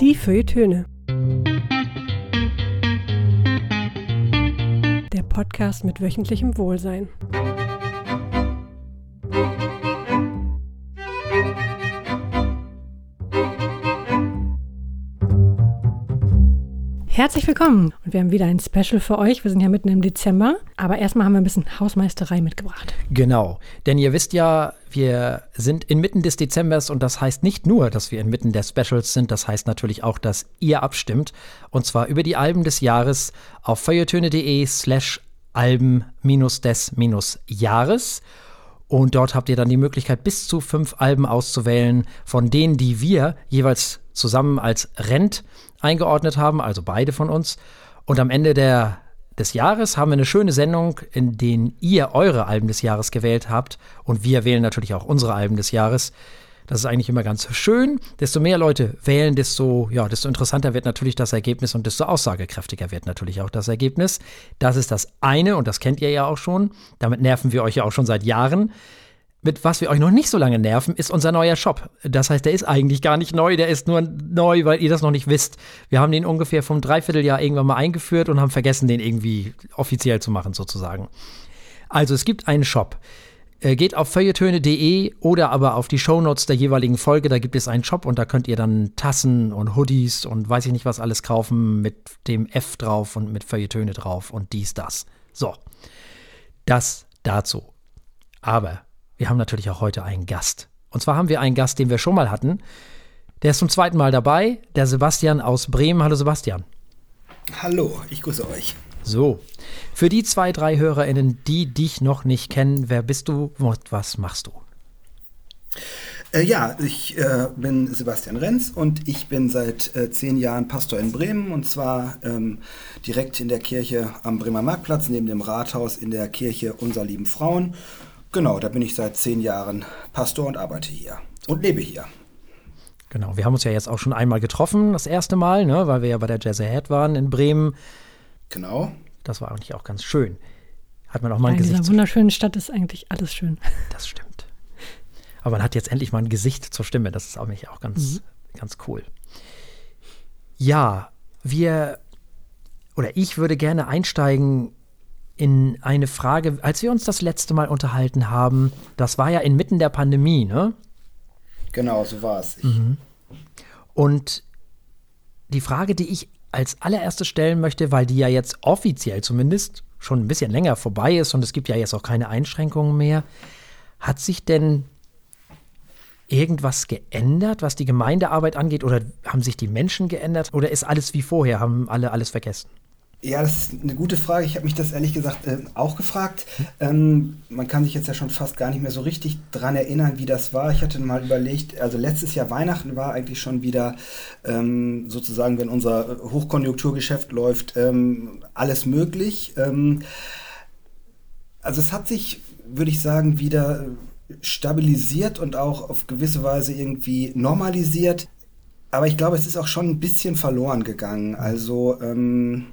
Die Feuilletöne. Der Podcast mit wöchentlichem Wohlsein. Herzlich willkommen und wir haben wieder ein Special für euch. Wir sind ja mitten im Dezember, aber erstmal haben wir ein bisschen Hausmeisterei mitgebracht. Genau, denn ihr wisst ja, wir sind inmitten des Dezembers und das heißt nicht nur, dass wir inmitten der Specials sind, das heißt natürlich auch, dass ihr abstimmt und zwar über die Alben des Jahres auf feuilletöne.de slash Alben-des-Jahres. Und dort habt ihr dann die Möglichkeit, bis zu fünf Alben auszuwählen, von denen, die wir jeweils zusammen als Rent eingeordnet haben, also beide von uns. Und am Ende der, des Jahres haben wir eine schöne Sendung, in der ihr eure Alben des Jahres gewählt habt. Und wir wählen natürlich auch unsere Alben des Jahres. Das ist eigentlich immer ganz schön. Desto mehr Leute wählen, desto, ja, desto interessanter wird natürlich das Ergebnis und desto aussagekräftiger wird natürlich auch das Ergebnis. Das ist das eine und das kennt ihr ja auch schon. Damit nerven wir euch ja auch schon seit Jahren. Mit was wir euch noch nicht so lange nerven, ist unser neuer Shop. Das heißt, der ist eigentlich gar nicht neu, der ist nur neu, weil ihr das noch nicht wisst. Wir haben den ungefähr vom Dreivierteljahr irgendwann mal eingeführt und haben vergessen, den irgendwie offiziell zu machen, sozusagen. Also es gibt einen Shop. Äh, geht auf feuilletöne.de oder aber auf die Shownotes der jeweiligen Folge. Da gibt es einen Shop und da könnt ihr dann Tassen und Hoodies und weiß ich nicht was alles kaufen mit dem F drauf und mit Feuilletöne drauf und dies, das. So. Das dazu. Aber wir haben natürlich auch heute einen Gast. Und zwar haben wir einen Gast, den wir schon mal hatten. Der ist zum zweiten Mal dabei, der Sebastian aus Bremen. Hallo Sebastian. Hallo, ich grüße euch. So, für die zwei, drei HörerInnen, die dich noch nicht kennen, wer bist du und was machst du? Äh, ja, ich äh, bin Sebastian Renz und ich bin seit äh, zehn Jahren Pastor in Bremen und zwar ähm, direkt in der Kirche am Bremer Marktplatz, neben dem Rathaus in der Kirche Unser lieben Frauen Genau, da bin ich seit zehn Jahren Pastor und arbeite hier und lebe hier. Genau, wir haben uns ja jetzt auch schon einmal getroffen, das erste Mal, ne, weil wir ja bei der Jazz Ahead waren in Bremen. Genau. Das war eigentlich auch ganz schön. Hat man auch mal ein in Gesicht. In dieser wunderschönen Stadt ist eigentlich alles schön. Das stimmt. Aber man hat jetzt endlich mal ein Gesicht zur Stimme. Das ist auch, auch ganz, mhm. ganz cool. Ja, wir oder ich würde gerne einsteigen in eine Frage, als wir uns das letzte Mal unterhalten haben, das war ja inmitten der Pandemie, ne? Genau, so war es. Mhm. Und die Frage, die ich als allererstes stellen möchte, weil die ja jetzt offiziell zumindest schon ein bisschen länger vorbei ist und es gibt ja jetzt auch keine Einschränkungen mehr, hat sich denn irgendwas geändert, was die Gemeindearbeit angeht oder haben sich die Menschen geändert oder ist alles wie vorher, haben alle alles vergessen? Ja, das ist eine gute Frage. Ich habe mich das ehrlich gesagt äh, auch gefragt. Ähm, man kann sich jetzt ja schon fast gar nicht mehr so richtig dran erinnern, wie das war. Ich hatte mal überlegt, also letztes Jahr Weihnachten war eigentlich schon wieder ähm, sozusagen, wenn unser Hochkonjunkturgeschäft läuft, ähm, alles möglich. Ähm, also es hat sich, würde ich sagen, wieder stabilisiert und auch auf gewisse Weise irgendwie normalisiert. Aber ich glaube, es ist auch schon ein bisschen verloren gegangen. Also ähm,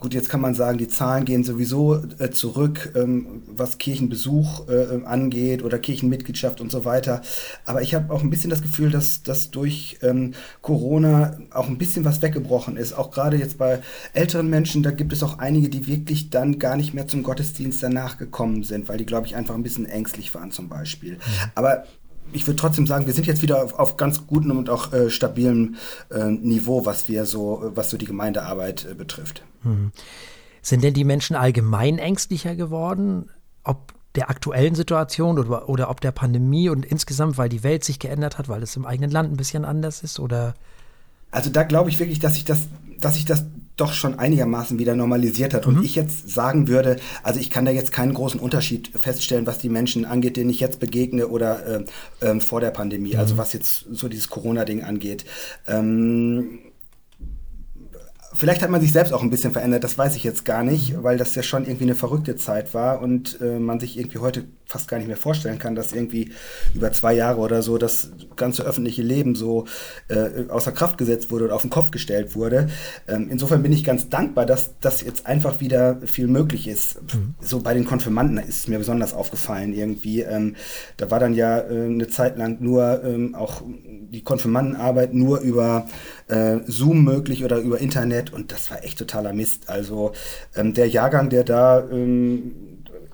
Gut, jetzt kann man sagen, die Zahlen gehen sowieso äh, zurück, ähm, was Kirchenbesuch äh, angeht oder Kirchenmitgliedschaft und so weiter. Aber ich habe auch ein bisschen das Gefühl, dass, dass durch ähm, Corona auch ein bisschen was weggebrochen ist. Auch gerade jetzt bei älteren Menschen, da gibt es auch einige, die wirklich dann gar nicht mehr zum Gottesdienst danach gekommen sind, weil die, glaube ich, einfach ein bisschen ängstlich waren zum Beispiel. Mhm. Aber ich würde trotzdem sagen, wir sind jetzt wieder auf, auf ganz gutem und auch äh, stabilem äh, Niveau, was wir so, was so die Gemeindearbeit äh, betrifft. Hm. Sind denn die Menschen allgemein ängstlicher geworden? Ob der aktuellen Situation oder, oder ob der Pandemie und insgesamt, weil die Welt sich geändert hat, weil es im eigenen Land ein bisschen anders ist? Oder? Also da glaube ich wirklich, dass sich das, dass sich das doch schon einigermaßen wieder normalisiert hat. Und mhm. ich jetzt sagen würde, also ich kann da jetzt keinen großen Unterschied feststellen, was die Menschen angeht, denen ich jetzt begegne oder äh, äh, vor der Pandemie, also mhm. also was jetzt so dieses Corona-Ding angeht. Ähm, Vielleicht hat man sich selbst auch ein bisschen verändert, das weiß ich jetzt gar nicht, weil das ja schon irgendwie eine verrückte Zeit war und äh, man sich irgendwie heute fast gar nicht mehr vorstellen kann, dass irgendwie über zwei Jahre oder so das ganze öffentliche Leben so äh, außer Kraft gesetzt wurde oder auf den Kopf gestellt wurde. Ähm, insofern bin ich ganz dankbar, dass das jetzt einfach wieder viel möglich ist. Mhm. So bei den Konfirmanden ist mir besonders aufgefallen irgendwie. Ähm, da war dann ja äh, eine Zeit lang nur ähm, auch die Konfirmandenarbeit nur über äh, Zoom möglich oder über Internet und das war echt totaler Mist. Also ähm, der Jahrgang, der da ähm,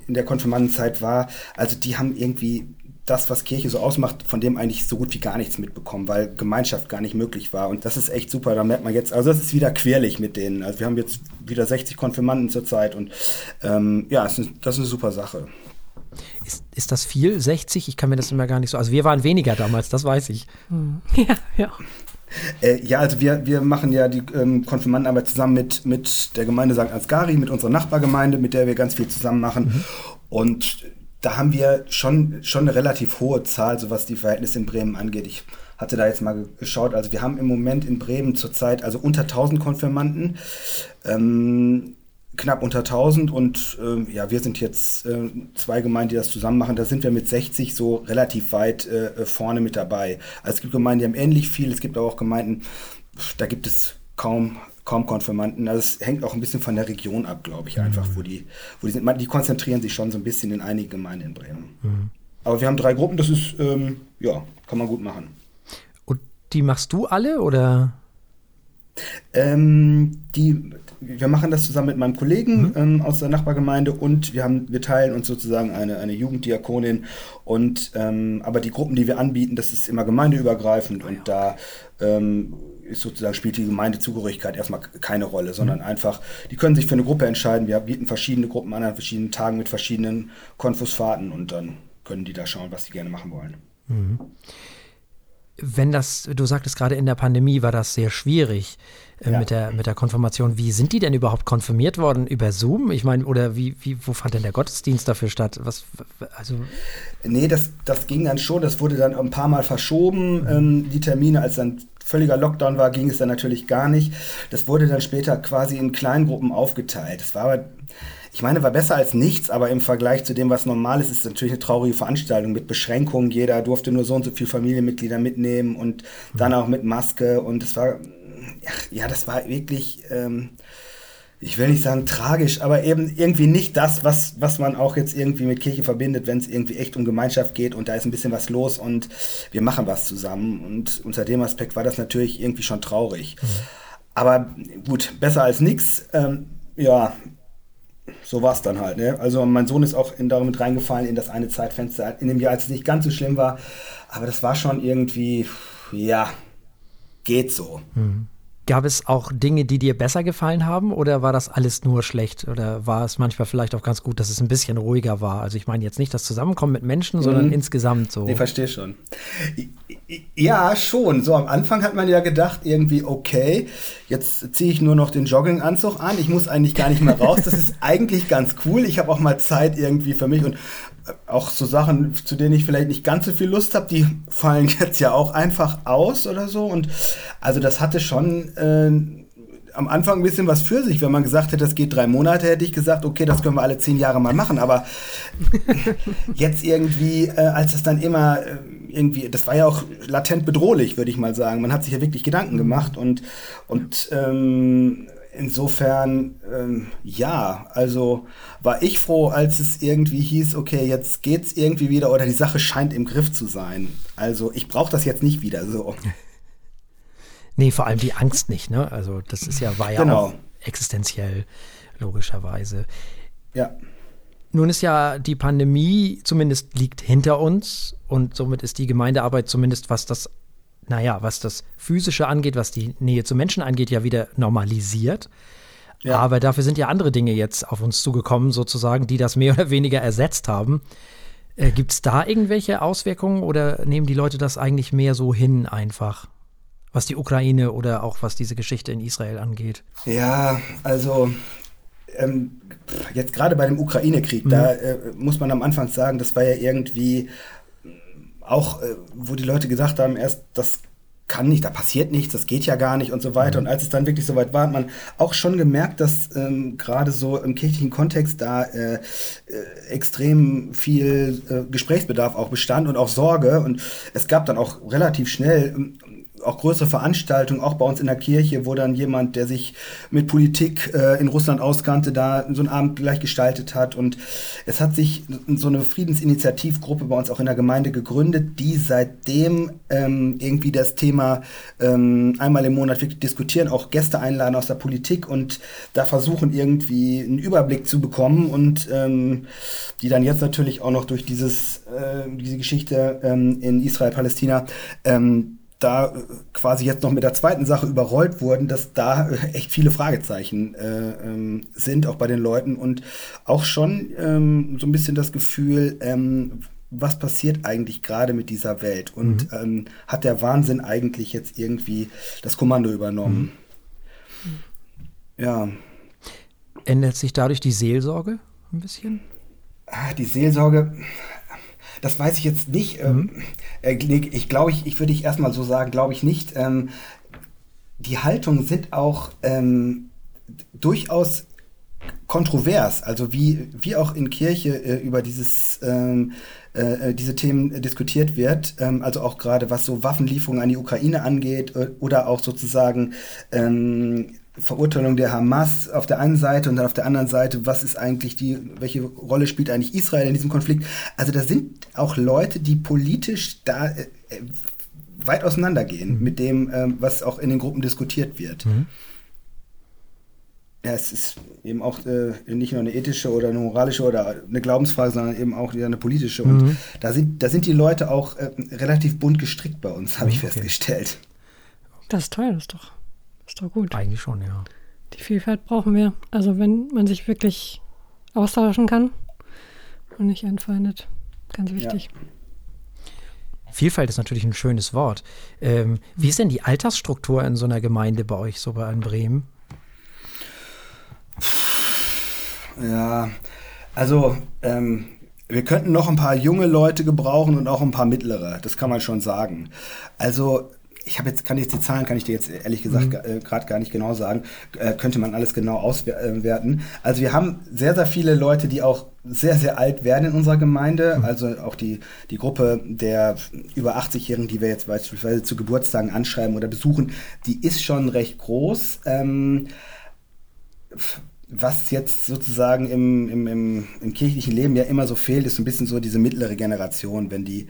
in der Konfirmandenzeit war, also die haben irgendwie das, was Kirche so ausmacht, von dem eigentlich so gut wie gar nichts mitbekommen, weil Gemeinschaft gar nicht möglich war. Und das ist echt super. Da merkt man jetzt, also das ist wieder querlich mit denen. Also wir haben jetzt wieder 60 Konfirmanden zurzeit und ähm, ja, das ist, das ist eine super Sache. Ist, ist das viel? 60? Ich kann mir das immer gar nicht so. Also wir waren weniger damals, das weiß ich. Hm. Ja, ja. Äh, ja, also wir, wir machen ja die ähm, Konfirmandenarbeit zusammen mit, mit der Gemeinde St. Ansgari, mit unserer Nachbargemeinde, mit der wir ganz viel zusammen machen. Mhm. Und da haben wir schon, schon eine relativ hohe Zahl, so was die Verhältnisse in Bremen angeht. Ich hatte da jetzt mal geschaut, also wir haben im Moment in Bremen zurzeit also unter 1000 Konfirmanden, ähm, knapp unter 1000 und äh, ja, wir sind jetzt äh, zwei Gemeinden, die das zusammen machen. Da sind wir mit 60 so relativ weit äh, vorne mit dabei. Also es gibt Gemeinden, die haben ähnlich viel, es gibt aber auch Gemeinden, da gibt es kaum kaum Konfirmanden. Also es hängt auch ein bisschen von der Region ab, glaube ich, einfach, mhm. wo, die, wo die sind. Die konzentrieren sich schon so ein bisschen in einige Gemeinden in Bremen. Mhm. Aber wir haben drei Gruppen, das ist, ähm, ja, kann man gut machen. Und die machst du alle oder? Ähm, die, wir machen das zusammen mit meinem Kollegen mhm. ähm, aus der Nachbargemeinde und wir haben, wir teilen uns sozusagen eine, eine Jugenddiakonin und ähm, aber die Gruppen, die wir anbieten, das ist immer gemeindeübergreifend oh, ja. und da ähm, ist sozusagen spielt die Gemeindezugehörigkeit erstmal keine Rolle, sondern mhm. einfach, die können sich für eine Gruppe entscheiden. Wir bieten verschiedene Gruppen an an verschiedenen Tagen mit verschiedenen Konfusfahrten und dann können die da schauen, was sie gerne machen wollen. Mhm. Wenn das, du sagtest gerade in der Pandemie war das sehr schwierig äh, ja. mit, der, mit der Konfirmation. Wie sind die denn überhaupt konfirmiert worden? Über Zoom? Ich meine, oder wie, wie, wo fand denn der Gottesdienst dafür statt? Was, also nee, das, das ging dann schon. Das wurde dann ein paar Mal verschoben, mhm. ähm, die Termine, als dann völliger Lockdown war, ging es dann natürlich gar nicht. Das wurde dann später quasi in Kleingruppen aufgeteilt. Das war aber, ich meine, war besser als nichts, aber im Vergleich zu dem, was normal ist, ist es natürlich eine traurige Veranstaltung mit Beschränkungen. Jeder durfte nur so und so viele Familienmitglieder mitnehmen und dann auch mit Maske. Und es war, ja, das war wirklich. Ähm, ich will nicht sagen tragisch, aber eben irgendwie nicht das, was, was man auch jetzt irgendwie mit Kirche verbindet, wenn es irgendwie echt um Gemeinschaft geht und da ist ein bisschen was los und wir machen was zusammen. Und unter dem Aspekt war das natürlich irgendwie schon traurig. Mhm. Aber gut, besser als nichts. Ähm, ja, so war es dann halt. Ne? Also mein Sohn ist auch in, damit reingefallen in das eine Zeitfenster, in dem Jahr, als es nicht ganz so schlimm war. Aber das war schon irgendwie, ja, geht so. Mhm. Gab es auch Dinge, die dir besser gefallen haben oder war das alles nur schlecht? Oder war es manchmal vielleicht auch ganz gut, dass es ein bisschen ruhiger war? Also ich meine jetzt nicht das Zusammenkommen mit Menschen, sondern mhm. insgesamt so. Ich verstehe schon. Ja, schon. So am Anfang hat man ja gedacht, irgendwie, okay, jetzt ziehe ich nur noch den Jogginganzug an. Ich muss eigentlich gar nicht mehr raus. Das ist eigentlich ganz cool. Ich habe auch mal Zeit irgendwie für mich und auch so Sachen, zu denen ich vielleicht nicht ganz so viel Lust habe, die fallen jetzt ja auch einfach aus oder so. Und also das hatte schon äh, am Anfang ein bisschen was für sich. Wenn man gesagt hätte, das geht drei Monate, hätte ich gesagt, okay, das können wir alle zehn Jahre mal machen. Aber jetzt irgendwie, äh, als es dann immer äh, irgendwie, das war ja auch latent bedrohlich, würde ich mal sagen. Man hat sich ja wirklich Gedanken gemacht und, und ähm, insofern, ähm, ja, also war ich froh, als es irgendwie hieß, okay, jetzt geht's irgendwie wieder oder die Sache scheint im Griff zu sein. Also ich brauche das jetzt nicht wieder so. Nee, vor allem die Angst nicht, ne? Also das ist ja, war ja genau. existenziell, logischerweise. Ja. Nun ist ja die Pandemie zumindest liegt hinter uns und somit ist die Gemeindearbeit zumindest, was das naja, was das Physische angeht, was die Nähe zu Menschen angeht, ja wieder normalisiert. Ja. Aber dafür sind ja andere Dinge jetzt auf uns zugekommen, sozusagen, die das mehr oder weniger ersetzt haben. Äh, Gibt es da irgendwelche Auswirkungen oder nehmen die Leute das eigentlich mehr so hin einfach? Was die Ukraine oder auch was diese Geschichte in Israel angeht? Ja, also ähm, jetzt gerade bei dem Ukraine-Krieg, mhm. da äh, muss man am Anfang sagen, das war ja irgendwie auch, äh, wo die Leute gesagt haben, erst das kann nicht, da passiert nichts, das geht ja gar nicht und so weiter. Mhm. Und als es dann wirklich soweit war, hat man auch schon gemerkt, dass ähm, gerade so im kirchlichen Kontext da äh, äh, extrem viel äh, Gesprächsbedarf auch bestand und auch Sorge. Und es gab dann auch relativ schnell ähm, auch größere Veranstaltungen, auch bei uns in der Kirche, wo dann jemand, der sich mit Politik äh, in Russland auskannte, da so einen Abend gleich gestaltet hat. Und es hat sich so eine Friedensinitiativgruppe bei uns auch in der Gemeinde gegründet, die seitdem ähm, irgendwie das Thema ähm, einmal im Monat wirklich diskutieren, auch Gäste einladen aus der Politik und da versuchen irgendwie einen Überblick zu bekommen und ähm, die dann jetzt natürlich auch noch durch dieses, äh, diese Geschichte ähm, in Israel-Palästina ähm, da äh, quasi jetzt noch mit der zweiten Sache überrollt wurden, dass da äh, echt viele Fragezeichen äh, ähm, sind, auch bei den Leuten und auch schon ähm, so ein bisschen das Gefühl, ähm, was passiert eigentlich gerade mit dieser Welt und mhm. ähm, hat der Wahnsinn eigentlich jetzt irgendwie das Kommando übernommen? Mhm. Ja. Ändert sich dadurch die Seelsorge ein bisschen? Ah, die Seelsorge, das weiß ich jetzt nicht. Ähm, mhm. Äh, ich glaube, ich, ich würde ich erstmal so sagen, glaube ich nicht. Ähm, die Haltungen sind auch ähm, durchaus kontrovers, also wie, wie auch in Kirche äh, über dieses, ähm, äh, diese Themen diskutiert wird, ähm, also auch gerade was so Waffenlieferungen an die Ukraine angeht äh, oder auch sozusagen ähm, Verurteilung der Hamas auf der einen Seite und dann auf der anderen Seite, was ist eigentlich die, welche Rolle spielt eigentlich Israel in diesem Konflikt? Also da sind auch Leute, die politisch da äh, weit auseinandergehen mhm. mit dem, ähm, was auch in den Gruppen diskutiert wird. Mhm. Ja, es ist eben auch äh, nicht nur eine ethische oder eine moralische oder eine Glaubensfrage, sondern eben auch eine politische. Und mhm. da, sind, da sind die Leute auch äh, relativ bunt gestrickt bei uns, habe ich okay. festgestellt. Das ist toll, das ist doch ist doch gut. Eigentlich schon, ja. Die Vielfalt brauchen wir. Also wenn man sich wirklich austauschen kann und nicht anfeindet. Ganz wichtig. Ja. Vielfalt ist natürlich ein schönes Wort. Ähm, wie ist denn die Altersstruktur in so einer Gemeinde bei euch, so bei in Bremen? Ja, also ähm, wir könnten noch ein paar junge Leute gebrauchen und auch ein paar mittlere, das kann man schon sagen. Also ich habe jetzt, kann jetzt die Zahlen, kann ich dir jetzt ehrlich gesagt mhm. äh, gerade gar nicht genau sagen, äh, könnte man alles genau auswerten. Also wir haben sehr, sehr viele Leute, die auch sehr, sehr alt werden in unserer Gemeinde. Mhm. Also auch die, die Gruppe der über 80-Jährigen, die wir jetzt beispielsweise zu Geburtstagen anschreiben oder besuchen, die ist schon recht groß. Ähm, was jetzt sozusagen im, im, im, im, kirchlichen Leben ja immer so fehlt, ist ein bisschen so diese mittlere Generation, wenn die,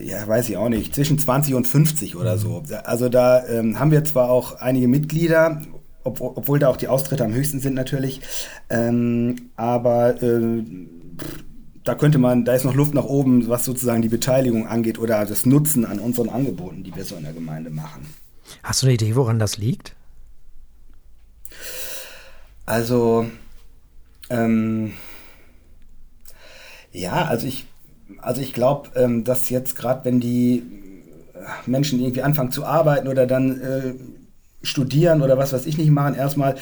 ja, weiß ich auch nicht, zwischen 20 und 50 oder so. Also da ähm, haben wir zwar auch einige Mitglieder, ob, obwohl da auch die Austritte am höchsten sind natürlich, ähm, aber äh, da könnte man, da ist noch Luft nach oben, was sozusagen die Beteiligung angeht oder das Nutzen an unseren Angeboten, die wir so in der Gemeinde machen. Hast du eine Idee, woran das liegt? Also, ähm, ja, also ich, also ich glaube, ähm, dass jetzt gerade, wenn die Menschen irgendwie anfangen zu arbeiten oder dann äh, studieren oder was weiß ich nicht machen, erstmal,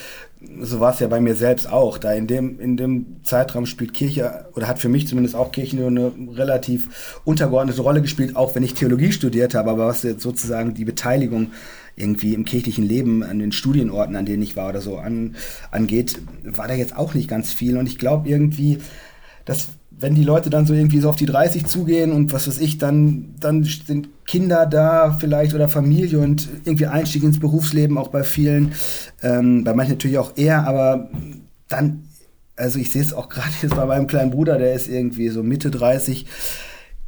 so war es ja bei mir selbst auch, da in dem, in dem Zeitraum spielt Kirche, oder hat für mich zumindest auch Kirche nur eine relativ untergeordnete Rolle gespielt, auch wenn ich Theologie studiert habe, aber was jetzt sozusagen die Beteiligung irgendwie im kirchlichen Leben an den Studienorten, an denen ich war oder so an, angeht, war da jetzt auch nicht ganz viel. Und ich glaube irgendwie, dass wenn die Leute dann so irgendwie so auf die 30 zugehen und was weiß ich, dann, dann sind Kinder da vielleicht oder Familie und irgendwie Einstieg ins Berufsleben auch bei vielen, ähm, bei manchen natürlich auch eher, aber dann, also ich sehe es auch gerade jetzt bei meinem kleinen Bruder, der ist irgendwie so Mitte 30,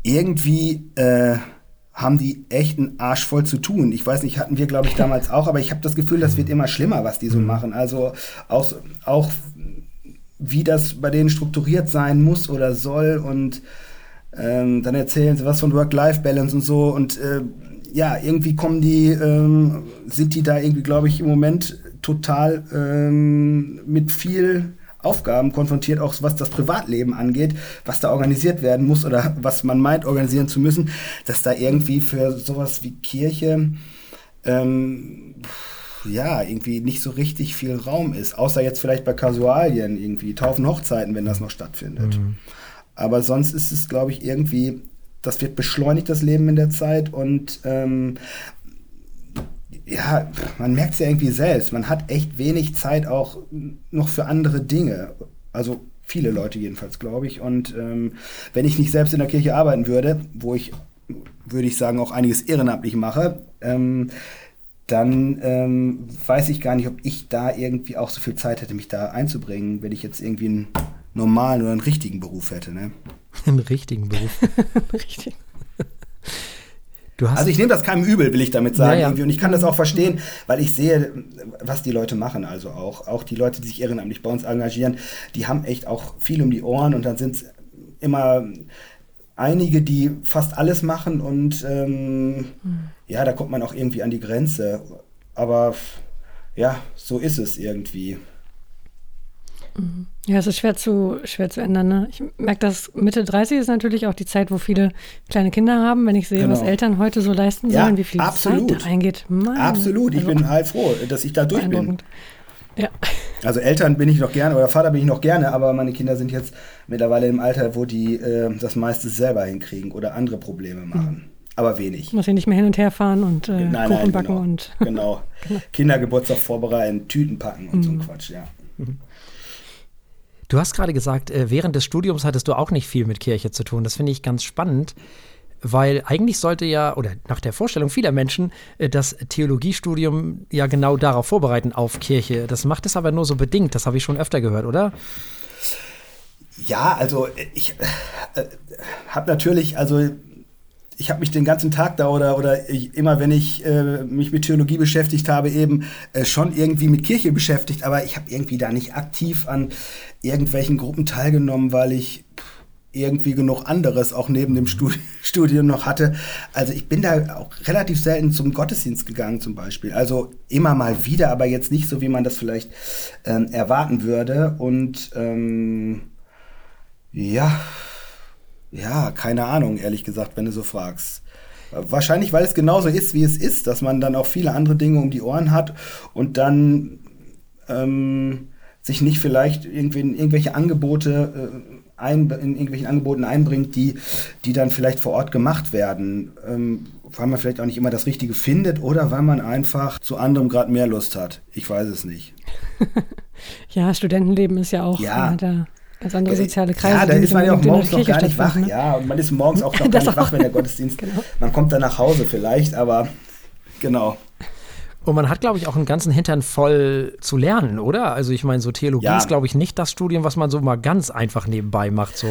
irgendwie äh, haben die echt einen Arsch voll zu tun. Ich weiß nicht, hatten wir, glaube ich, damals auch, aber ich habe das Gefühl, das wird immer schlimmer, was die so machen. Also auch, auch wie das bei denen strukturiert sein muss oder soll und ähm, dann erzählen sie was von Work-Life-Balance und so und äh, ja, irgendwie kommen die, ähm, sind die da irgendwie, glaube ich, im Moment total ähm, mit viel Aufgaben konfrontiert, auch was das Privatleben angeht, was da organisiert werden muss oder was man meint, organisieren zu müssen, dass da irgendwie für sowas wie Kirche ähm, ja, irgendwie nicht so richtig viel Raum ist. Außer jetzt vielleicht bei Kasualien, irgendwie Taufen, Hochzeiten, wenn das noch stattfindet. Mhm. Aber sonst ist es, glaube ich, irgendwie, das wird beschleunigt, das Leben in der Zeit. Und ähm, ja, man merkt es ja irgendwie selbst. Man hat echt wenig Zeit auch noch für andere Dinge. Also viele Leute jedenfalls, glaube ich. Und ähm, wenn ich nicht selbst in der Kirche arbeiten würde, wo ich würde ich sagen, auch einiges ehrenamtlich mache, ähm, dann ähm, weiß ich gar nicht, ob ich da irgendwie auch so viel Zeit hätte, mich da einzubringen, wenn ich jetzt irgendwie einen normalen oder einen richtigen Beruf hätte. Ne? Einen richtigen Beruf. Richtig. Also ich nehme das keinem übel, will ich damit sagen. Ja, ja. Und ich kann das auch verstehen, weil ich sehe, was die Leute machen. Also auch, auch die Leute, die sich ehrenamtlich bei uns engagieren, die haben echt auch viel um die Ohren und dann sind es immer einige, die fast alles machen und ähm, mhm. ja, da kommt man auch irgendwie an die Grenze. Aber ja, so ist es irgendwie. Mhm. Ja, es ist schwer zu, schwer zu ändern. Ne? Ich merke, dass Mitte 30 ist natürlich auch die Zeit, wo viele kleine Kinder haben. Wenn ich sehe, genau. was Eltern heute so leisten ja, sollen, wie viel absolut. Zeit da reingeht. Mann. Absolut, ich also, bin halt froh, dass ich da durch bin. Ja. Also Eltern bin ich noch gerne oder Vater bin ich noch gerne, aber meine Kinder sind jetzt mittlerweile im Alter, wo die äh, das meiste selber hinkriegen oder andere Probleme machen. Mhm. Aber wenig. Muss ich nicht mehr hin und her fahren und äh, nein, Kuchen nein, backen genau. und. genau. genau. Kindergeburtstag vorbereiten, Tüten packen und mhm. so ein Quatsch, ja. Mhm. Du hast gerade gesagt, äh, während des Studiums hattest du auch nicht viel mit Kirche zu tun. Das finde ich ganz spannend weil eigentlich sollte ja, oder nach der Vorstellung vieler Menschen, äh, das Theologiestudium ja genau darauf vorbereiten, auf Kirche. Das macht es aber nur so bedingt, das habe ich schon öfter gehört, oder? Ja, also ich äh, habe natürlich, also ich habe mich den ganzen Tag da oder, oder immer, wenn ich äh, mich mit Theologie beschäftigt habe, eben äh, schon irgendwie mit Kirche beschäftigt, aber ich habe irgendwie da nicht aktiv an irgendwelchen Gruppen teilgenommen, weil ich irgendwie genug anderes auch neben dem Studium noch hatte. Also ich bin da auch relativ selten zum Gottesdienst gegangen zum Beispiel. Also immer mal wieder, aber jetzt nicht so, wie man das vielleicht ähm, erwarten würde. Und ähm, ja, ja, keine Ahnung, ehrlich gesagt, wenn du so fragst. Wahrscheinlich, weil es genauso ist, wie es ist, dass man dann auch viele andere Dinge um die Ohren hat und dann ähm, sich nicht vielleicht irgendwie irgendwelche Angebote äh, ein, in irgendwelchen Angeboten einbringt, die, die dann vielleicht vor Ort gemacht werden, ähm, weil man vielleicht auch nicht immer das Richtige findet oder weil man einfach zu anderem gerade mehr Lust hat. Ich weiß es nicht. ja, Studentenleben ist ja auch ja. da ganz andere soziale Kreise. Ja, da ist man ja auch morgens noch gar nicht wach. Ne? Ja, und man ist morgens auch noch gar nicht wach, wenn der Gottesdienst. genau. Man kommt dann nach Hause vielleicht, aber genau. Und man hat, glaube ich, auch einen ganzen Hintern voll zu lernen, oder? Also ich meine, so Theologie ja. ist, glaube ich, nicht das Studium, was man so mal ganz einfach nebenbei macht. So.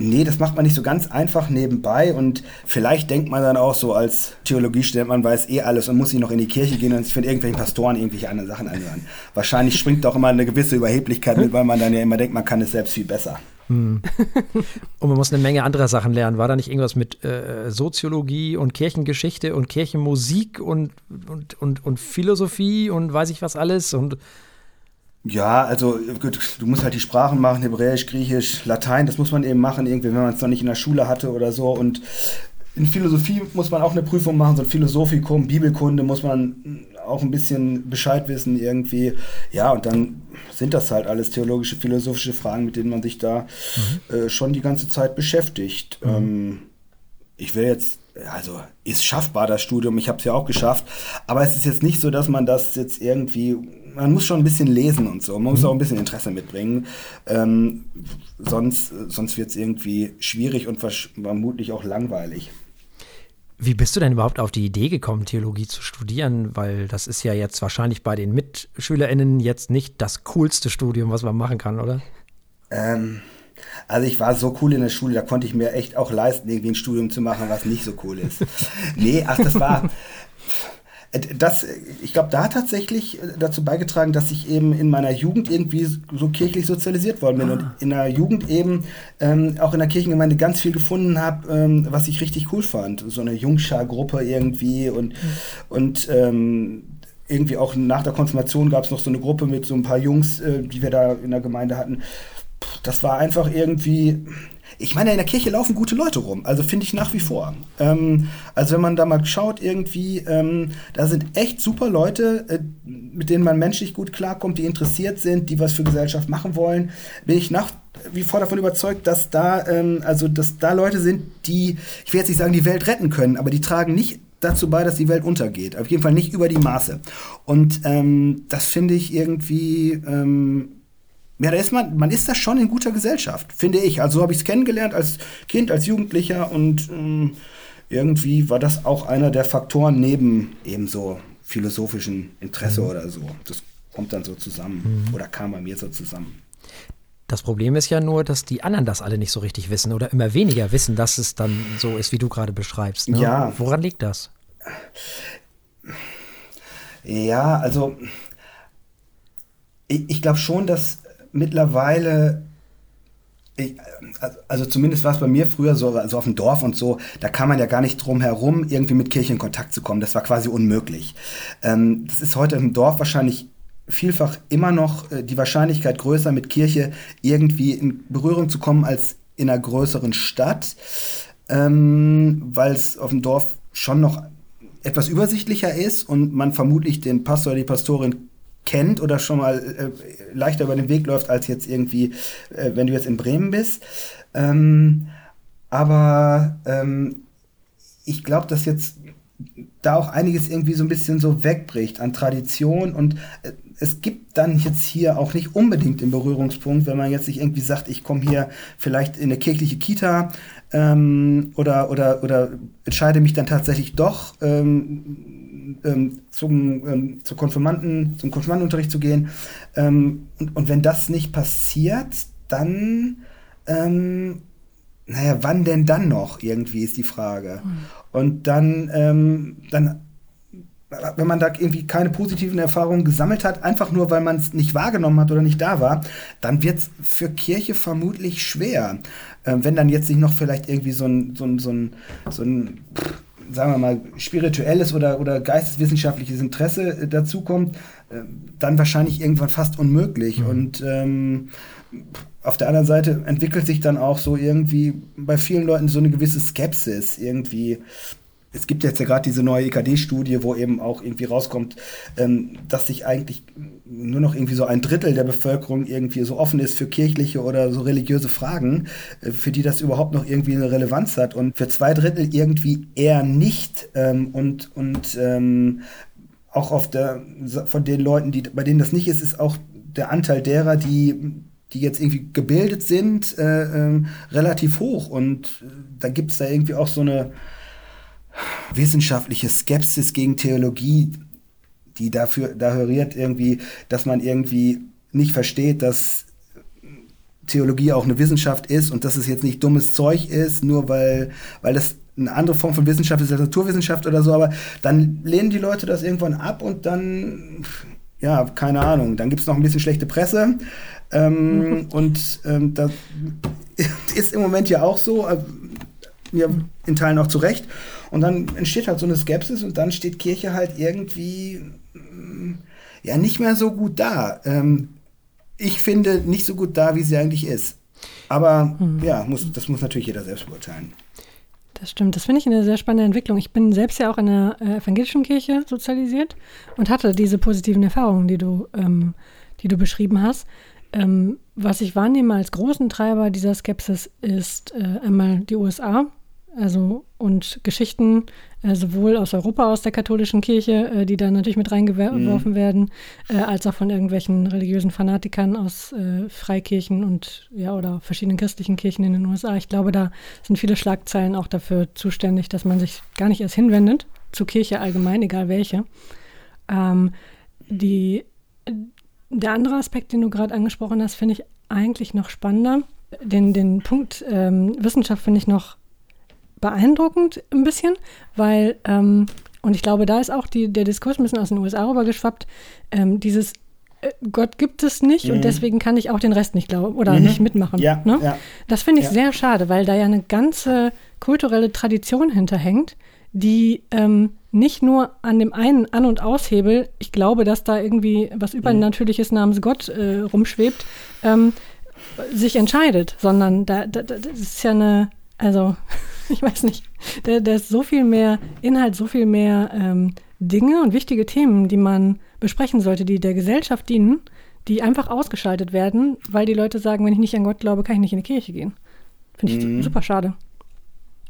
Nee, das macht man nicht so ganz einfach nebenbei und vielleicht denkt man dann auch so als Theologiestudent, man weiß eh alles und muss sich noch in die Kirche gehen und sich von irgendwelchen Pastoren irgendwelche anderen Sachen anhören. Wahrscheinlich springt doch immer eine gewisse Überheblichkeit mit, weil man dann ja immer denkt, man kann es selbst viel besser. Hm. Und man muss eine Menge anderer Sachen lernen. War da nicht irgendwas mit äh, Soziologie und Kirchengeschichte und Kirchenmusik und, und, und, und Philosophie und weiß ich was alles? Und ja, also gut, du musst halt die Sprachen machen, Hebräisch, Griechisch, Latein, das muss man eben machen, irgendwie, wenn man es noch nicht in der Schule hatte oder so. Und in Philosophie muss man auch eine Prüfung machen, so ein Philosophikum, Bibelkunde muss man auch ein bisschen Bescheid wissen irgendwie. Ja, und dann sind das halt alles theologische, philosophische Fragen, mit denen man sich da mhm. äh, schon die ganze Zeit beschäftigt. Mhm. Ähm, ich will jetzt, also ist schaffbar das Studium, ich habe es ja auch geschafft, aber es ist jetzt nicht so, dass man das jetzt irgendwie, man muss schon ein bisschen lesen und so, man muss mhm. auch ein bisschen Interesse mitbringen, ähm, sonst, sonst wird es irgendwie schwierig und vermutlich auch langweilig. Wie bist du denn überhaupt auf die Idee gekommen, Theologie zu studieren? Weil das ist ja jetzt wahrscheinlich bei den MitschülerInnen jetzt nicht das coolste Studium, was man machen kann, oder? Ähm, also ich war so cool in der Schule, da konnte ich mir echt auch leisten, irgendwie ein Studium zu machen, was nicht so cool ist. nee, ach, das war, äh, das, ich glaube, da hat tatsächlich äh, dazu beigetragen, dass ich eben in meiner Jugend irgendwie so kirchlich sozialisiert worden bin ah. und in der Jugend eben ähm, auch in der Kirchengemeinde ganz viel gefunden habe, ähm, was ich richtig cool fand. So eine Jungschar-Gruppe irgendwie und, mhm. und ähm, irgendwie auch nach der Konfirmation gab es noch so eine Gruppe mit so ein paar Jungs, äh, die wir da in der Gemeinde hatten. Das war einfach irgendwie, ich meine, in der Kirche laufen gute Leute rum, also finde ich nach wie vor. Ähm, also wenn man da mal schaut, irgendwie, ähm, da sind echt super Leute, äh, mit denen man menschlich gut klarkommt, die interessiert sind, die was für Gesellschaft machen wollen, bin ich nach wie vor davon überzeugt, dass da, ähm, also dass da Leute sind, die, ich will jetzt nicht sagen, die Welt retten können, aber die tragen nicht dazu bei, dass die Welt untergeht. Auf jeden Fall nicht über die Maße. Und ähm, das finde ich irgendwie, ähm, ja, da ist man, man ist da schon in guter Gesellschaft, finde ich. Also so habe ich es kennengelernt als Kind, als Jugendlicher und ähm, irgendwie war das auch einer der Faktoren neben eben so philosophischen Interesse mhm. oder so. Das kommt dann so zusammen mhm. oder kam bei mir so zusammen. Das Problem ist ja nur, dass die anderen das alle nicht so richtig wissen oder immer weniger wissen, dass es dann so ist, wie du gerade beschreibst. Ne? Ja. Woran liegt das? Ja, also ich, ich glaube schon, dass mittlerweile ich, also zumindest war es bei mir früher so, also auf dem Dorf und so, da kam man ja gar nicht drum herum, irgendwie mit Kirche in Kontakt zu kommen. Das war quasi unmöglich. Ähm, das ist heute im Dorf wahrscheinlich vielfach immer noch äh, die Wahrscheinlichkeit größer, mit Kirche irgendwie in Berührung zu kommen, als in einer größeren Stadt, ähm, weil es auf dem Dorf schon noch etwas übersichtlicher ist und man vermutlich den Pastor oder die Pastorin kennt oder schon mal äh, leichter über den Weg läuft, als jetzt irgendwie, äh, wenn du jetzt in Bremen bist. Ähm, aber ähm, ich glaube, dass jetzt da auch einiges irgendwie so ein bisschen so wegbricht an Tradition und äh, es gibt dann jetzt hier auch nicht unbedingt den Berührungspunkt, wenn man jetzt sich irgendwie sagt, ich komme hier vielleicht in eine kirchliche Kita ähm, oder, oder, oder entscheide mich dann tatsächlich doch ähm, ähm, zum, ähm, zur Konfirmanden, zum Konfirmandenunterricht zu gehen. Ähm, und, und wenn das nicht passiert, dann ähm, naja, wann denn dann noch irgendwie ist die Frage. Mhm. Und dann, ähm, dann wenn man da irgendwie keine positiven Erfahrungen gesammelt hat, einfach nur weil man es nicht wahrgenommen hat oder nicht da war, dann wird es für Kirche vermutlich schwer. Ähm, wenn dann jetzt nicht noch vielleicht irgendwie so ein, so ein, so ein, so ein sagen wir mal, spirituelles oder, oder geisteswissenschaftliches Interesse äh, dazukommt, äh, dann wahrscheinlich irgendwann fast unmöglich. Mhm. Und ähm, auf der anderen Seite entwickelt sich dann auch so irgendwie bei vielen Leuten so eine gewisse Skepsis irgendwie es gibt jetzt ja gerade diese neue EKD-Studie, wo eben auch irgendwie rauskommt, ähm, dass sich eigentlich nur noch irgendwie so ein Drittel der Bevölkerung irgendwie so offen ist für kirchliche oder so religiöse Fragen, äh, für die das überhaupt noch irgendwie eine Relevanz hat. Und für zwei Drittel irgendwie eher nicht. Ähm, und und ähm, auch auf der von den Leuten, die bei denen das nicht ist, ist auch der Anteil derer, die die jetzt irgendwie gebildet sind, äh, äh, relativ hoch. Und äh, da gibt es da irgendwie auch so eine wissenschaftliche Skepsis gegen Theologie, die dafür dahoriert irgendwie, dass man irgendwie nicht versteht, dass Theologie auch eine Wissenschaft ist und dass es jetzt nicht dummes Zeug ist, nur weil, weil das eine andere Form von Wissenschaft ist als Naturwissenschaft oder so, aber dann lehnen die Leute das irgendwann ab und dann, ja, keine Ahnung, dann gibt es noch ein bisschen schlechte Presse. Ähm, und ähm, das ist im Moment ja auch so, äh, ja, in Teilen auch zu Recht. Und dann entsteht halt so eine Skepsis und dann steht Kirche halt irgendwie mm, ja nicht mehr so gut da. Ähm, ich finde nicht so gut da, wie sie eigentlich ist. Aber mhm. ja, muss, das muss natürlich jeder selbst beurteilen. Das stimmt. Das finde ich eine sehr spannende Entwicklung. Ich bin selbst ja auch in der äh, evangelischen Kirche sozialisiert und hatte diese positiven Erfahrungen, die du, ähm, die du beschrieben hast. Ähm, was ich wahrnehme als großen Treiber dieser Skepsis ist äh, einmal die USA, also und Geschichten äh, sowohl aus Europa, aus der katholischen Kirche, äh, die da natürlich mit reingeworfen mhm. werden, äh, als auch von irgendwelchen religiösen Fanatikern aus äh, Freikirchen und ja oder verschiedenen christlichen Kirchen in den USA. Ich glaube, da sind viele Schlagzeilen auch dafür zuständig, dass man sich gar nicht erst hinwendet zur Kirche allgemein, egal welche. Ähm, die, der andere Aspekt, den du gerade angesprochen hast, finde ich eigentlich noch spannender. Den, den Punkt ähm, Wissenschaft finde ich noch beeindruckend ein bisschen, weil, ähm, und ich glaube, da ist auch die, der Diskurs ein bisschen aus den USA rübergeschwappt, ähm, dieses äh, Gott gibt es nicht mhm. und deswegen kann ich auch den Rest nicht glauben oder mhm. nicht mitmachen. Ja, ne? ja. Das finde ich ja. sehr schade, weil da ja eine ganze kulturelle Tradition hinterhängt, die ähm, nicht nur an dem einen An- und Aushebel, ich glaube, dass da irgendwie was mhm. Übernatürliches namens Gott äh, rumschwebt, ähm, sich entscheidet, sondern da, da, das ist ja eine, also ich weiß nicht, da, da ist so viel mehr Inhalt, so viel mehr ähm, Dinge und wichtige Themen, die man besprechen sollte, die der Gesellschaft dienen, die einfach ausgeschaltet werden, weil die Leute sagen, wenn ich nicht an Gott glaube, kann ich nicht in die Kirche gehen. Finde ich mhm. super schade.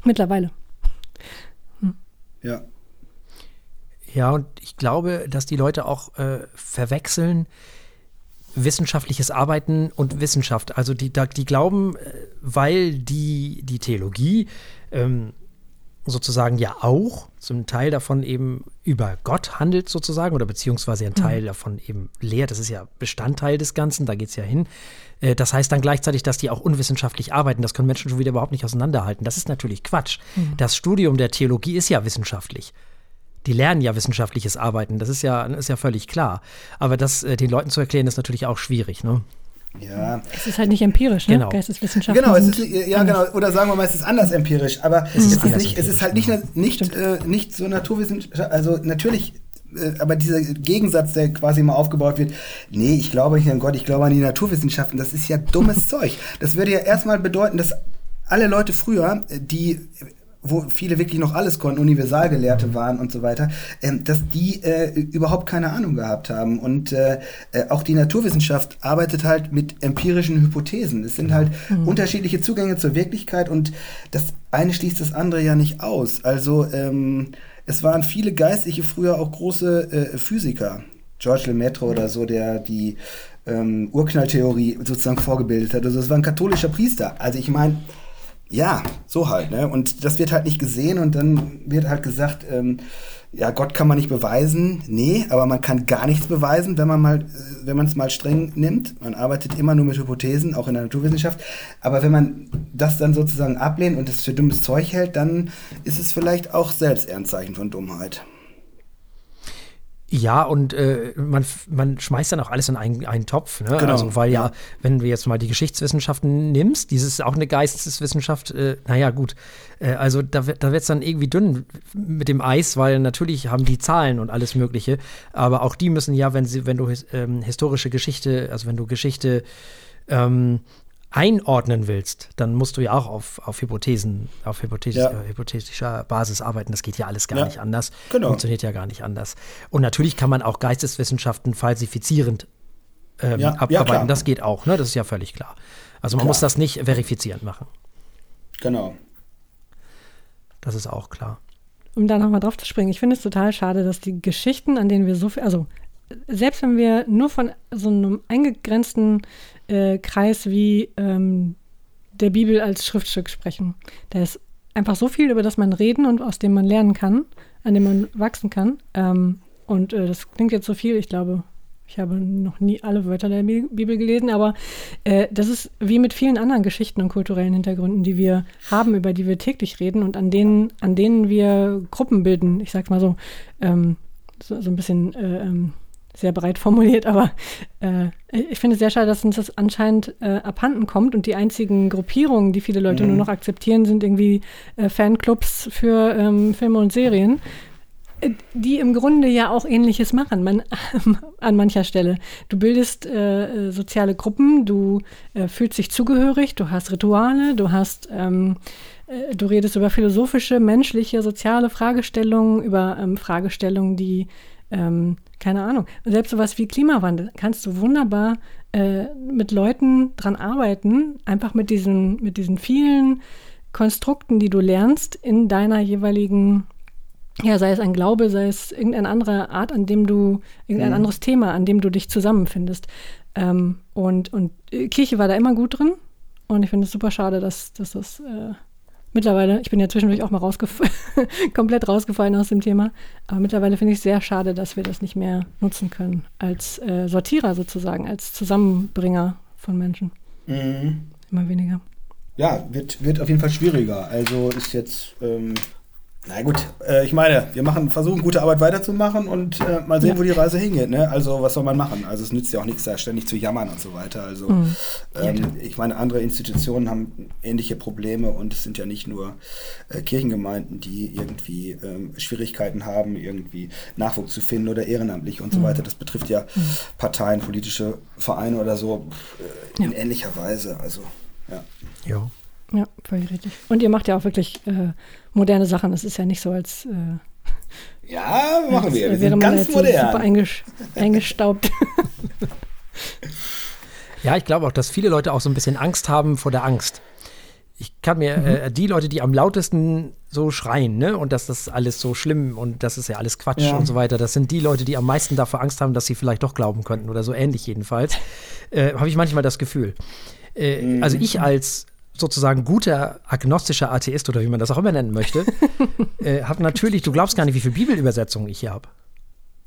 Mittlerweile. Hm. Ja. Ja, und ich glaube, dass die Leute auch äh, verwechseln wissenschaftliches Arbeiten und Wissenschaft. Also die, die glauben, äh, weil die, die Theologie ähm, sozusagen ja auch zum Teil davon eben über Gott handelt sozusagen oder beziehungsweise ein Teil mhm. davon eben lehrt. Das ist ja Bestandteil des Ganzen, da geht es ja hin. Äh, das heißt dann gleichzeitig, dass die auch unwissenschaftlich arbeiten. Das können Menschen schon wieder überhaupt nicht auseinanderhalten. Das ist natürlich Quatsch. Mhm. Das Studium der Theologie ist ja wissenschaftlich. Die lernen ja wissenschaftliches Arbeiten, das ist ja, ist ja völlig klar. Aber das äh, den Leuten zu erklären, ist natürlich auch schwierig. Ne? Ja. Es ist halt nicht empirisch, ne? Genau. Geisteswissenschaften. Genau, es ist, ja, genau. Oder sagen wir mal, es ist anders empirisch. Aber es, ist, ist, nicht, es ist halt nicht, nicht, äh, nicht so naturwissenschaftlich. Also natürlich äh, aber dieser Gegensatz, der quasi immer aufgebaut wird, nee, ich glaube nicht an Gott, ich glaube an die Naturwissenschaften, das ist ja dummes Zeug. Das würde ja erstmal bedeuten, dass alle Leute früher, die wo viele wirklich noch alles konnten, Universalgelehrte waren und so weiter, ähm, dass die äh, überhaupt keine Ahnung gehabt haben. Und äh, äh, auch die Naturwissenschaft arbeitet halt mit empirischen Hypothesen. Es sind halt mhm. unterschiedliche Zugänge zur Wirklichkeit und das eine schließt das andere ja nicht aus. Also ähm, es waren viele Geistliche früher auch große äh, Physiker. George Lemaitre oder so, der die ähm, Urknalltheorie sozusagen vorgebildet hat. Also es war ein katholischer Priester. Also ich meine, ja, so halt, ne? Und das wird halt nicht gesehen und dann wird halt gesagt, ähm, ja, Gott kann man nicht beweisen. Nee, aber man kann gar nichts beweisen, wenn man mal, äh, wenn man es mal streng nimmt. Man arbeitet immer nur mit Hypothesen, auch in der Naturwissenschaft. Aber wenn man das dann sozusagen ablehnt und es für dummes Zeug hält, dann ist es vielleicht auch selbst ein Zeichen von Dummheit. Ja, und äh, man, man schmeißt dann auch alles in einen, einen Topf. Ne? Genau. Also, weil ja, ja, wenn du jetzt mal die Geschichtswissenschaften nimmst, dieses ist auch eine Geisteswissenschaft, äh, naja, gut. Äh, also, da, da wird es dann irgendwie dünn mit dem Eis, weil natürlich haben die Zahlen und alles Mögliche. Aber auch die müssen ja, wenn, sie, wenn du ähm, historische Geschichte, also wenn du Geschichte ähm, einordnen willst, dann musst du ja auch auf, auf Hypothesen, auf hypothetisch, ja. äh, hypothetischer Basis arbeiten. Das geht ja alles gar ja. nicht anders. Genau. Funktioniert ja gar nicht anders. Und natürlich kann man auch Geisteswissenschaften falsifizierend ähm, ja. abarbeiten. das geht auch, ne? Das ist ja völlig klar. Also man klar. muss das nicht verifizierend machen. Genau. Das ist auch klar. Um da nochmal drauf zu springen, ich finde es total schade, dass die Geschichten, an denen wir so viel, also selbst wenn wir nur von so einem eingegrenzten äh, Kreis wie ähm, der Bibel als Schriftstück sprechen. Da ist einfach so viel, über das man reden und aus dem man lernen kann, an dem man wachsen kann. Ähm, und äh, das klingt jetzt so viel, ich glaube, ich habe noch nie alle Wörter der Bibel gelesen, aber äh, das ist wie mit vielen anderen Geschichten und kulturellen Hintergründen, die wir haben, über die wir täglich reden und an denen, an denen wir Gruppen bilden. Ich sag's mal so, ähm, so, so, ein bisschen äh, ähm, sehr breit formuliert, aber äh, ich finde es sehr schade, dass uns das anscheinend äh, abhanden kommt und die einzigen Gruppierungen, die viele Leute mhm. nur noch akzeptieren, sind irgendwie äh, Fanclubs für ähm, Filme und Serien, äh, die im Grunde ja auch Ähnliches machen, man, an mancher Stelle. Du bildest äh, soziale Gruppen, du äh, fühlst dich zugehörig, du hast Rituale, du hast ähm, Du redest über philosophische, menschliche, soziale Fragestellungen, über ähm, Fragestellungen, die ähm, keine Ahnung, selbst sowas wie Klimawandel kannst du wunderbar äh, mit Leuten dran arbeiten, einfach mit diesen, mit diesen vielen Konstrukten, die du lernst in deiner jeweiligen, ja, sei es ein Glaube, sei es irgendeine andere Art, an dem du, irgendein mhm. anderes Thema, an dem du dich zusammenfindest. Ähm, und, und äh, Kirche war da immer gut drin. Und ich finde es super schade, dass, dass das äh, mittlerweile, ich bin ja zwischendurch auch mal rausgef komplett rausgefallen aus dem Thema, aber mittlerweile finde ich es sehr schade, dass wir das nicht mehr nutzen können als äh, Sortierer sozusagen, als Zusammenbringer von Menschen. Mhm. Immer weniger. Ja, wird, wird auf jeden Fall schwieriger. Also ist jetzt ähm, na gut, äh, ich meine, wir machen, versuchen gute Arbeit weiterzumachen und äh, mal sehen, ja. wo die Reise hingeht. Ne? Also was soll man machen? Also es nützt ja auch nichts, da ständig zu jammern und so weiter. Also mhm. ähm, ich meine, andere Institutionen haben ähnliche Probleme und es sind ja nicht nur äh, Kirchengemeinden, die irgendwie ähm, Schwierigkeiten haben, irgendwie Nachwuchs zu finden oder ehrenamtlich und mhm. so weiter. Das betrifft ja mhm. Parteien, politische Vereine oder so äh, in ja. ähnlicher Weise. Also ja. Ja. Ja, völlig richtig. Und ihr macht ja auch wirklich äh, moderne Sachen. Es ist ja nicht so, als. Äh, ja, machen wir. Wir sind ganz modern. Super eingesch eingestaubt. ja, ich glaube auch, dass viele Leute auch so ein bisschen Angst haben vor der Angst. Ich kann mir mhm. äh, die Leute, die am lautesten so schreien, ne, und dass das alles so schlimm und das ist ja alles Quatsch ja. und so weiter, das sind die Leute, die am meisten davor Angst haben, dass sie vielleicht doch glauben könnten oder so ähnlich jedenfalls, äh, habe ich manchmal das Gefühl. Äh, mhm. Also ich als sozusagen guter agnostischer Atheist oder wie man das auch immer nennen möchte, äh, habe natürlich, du glaubst gar nicht, wie viele Bibelübersetzungen ich hier habe.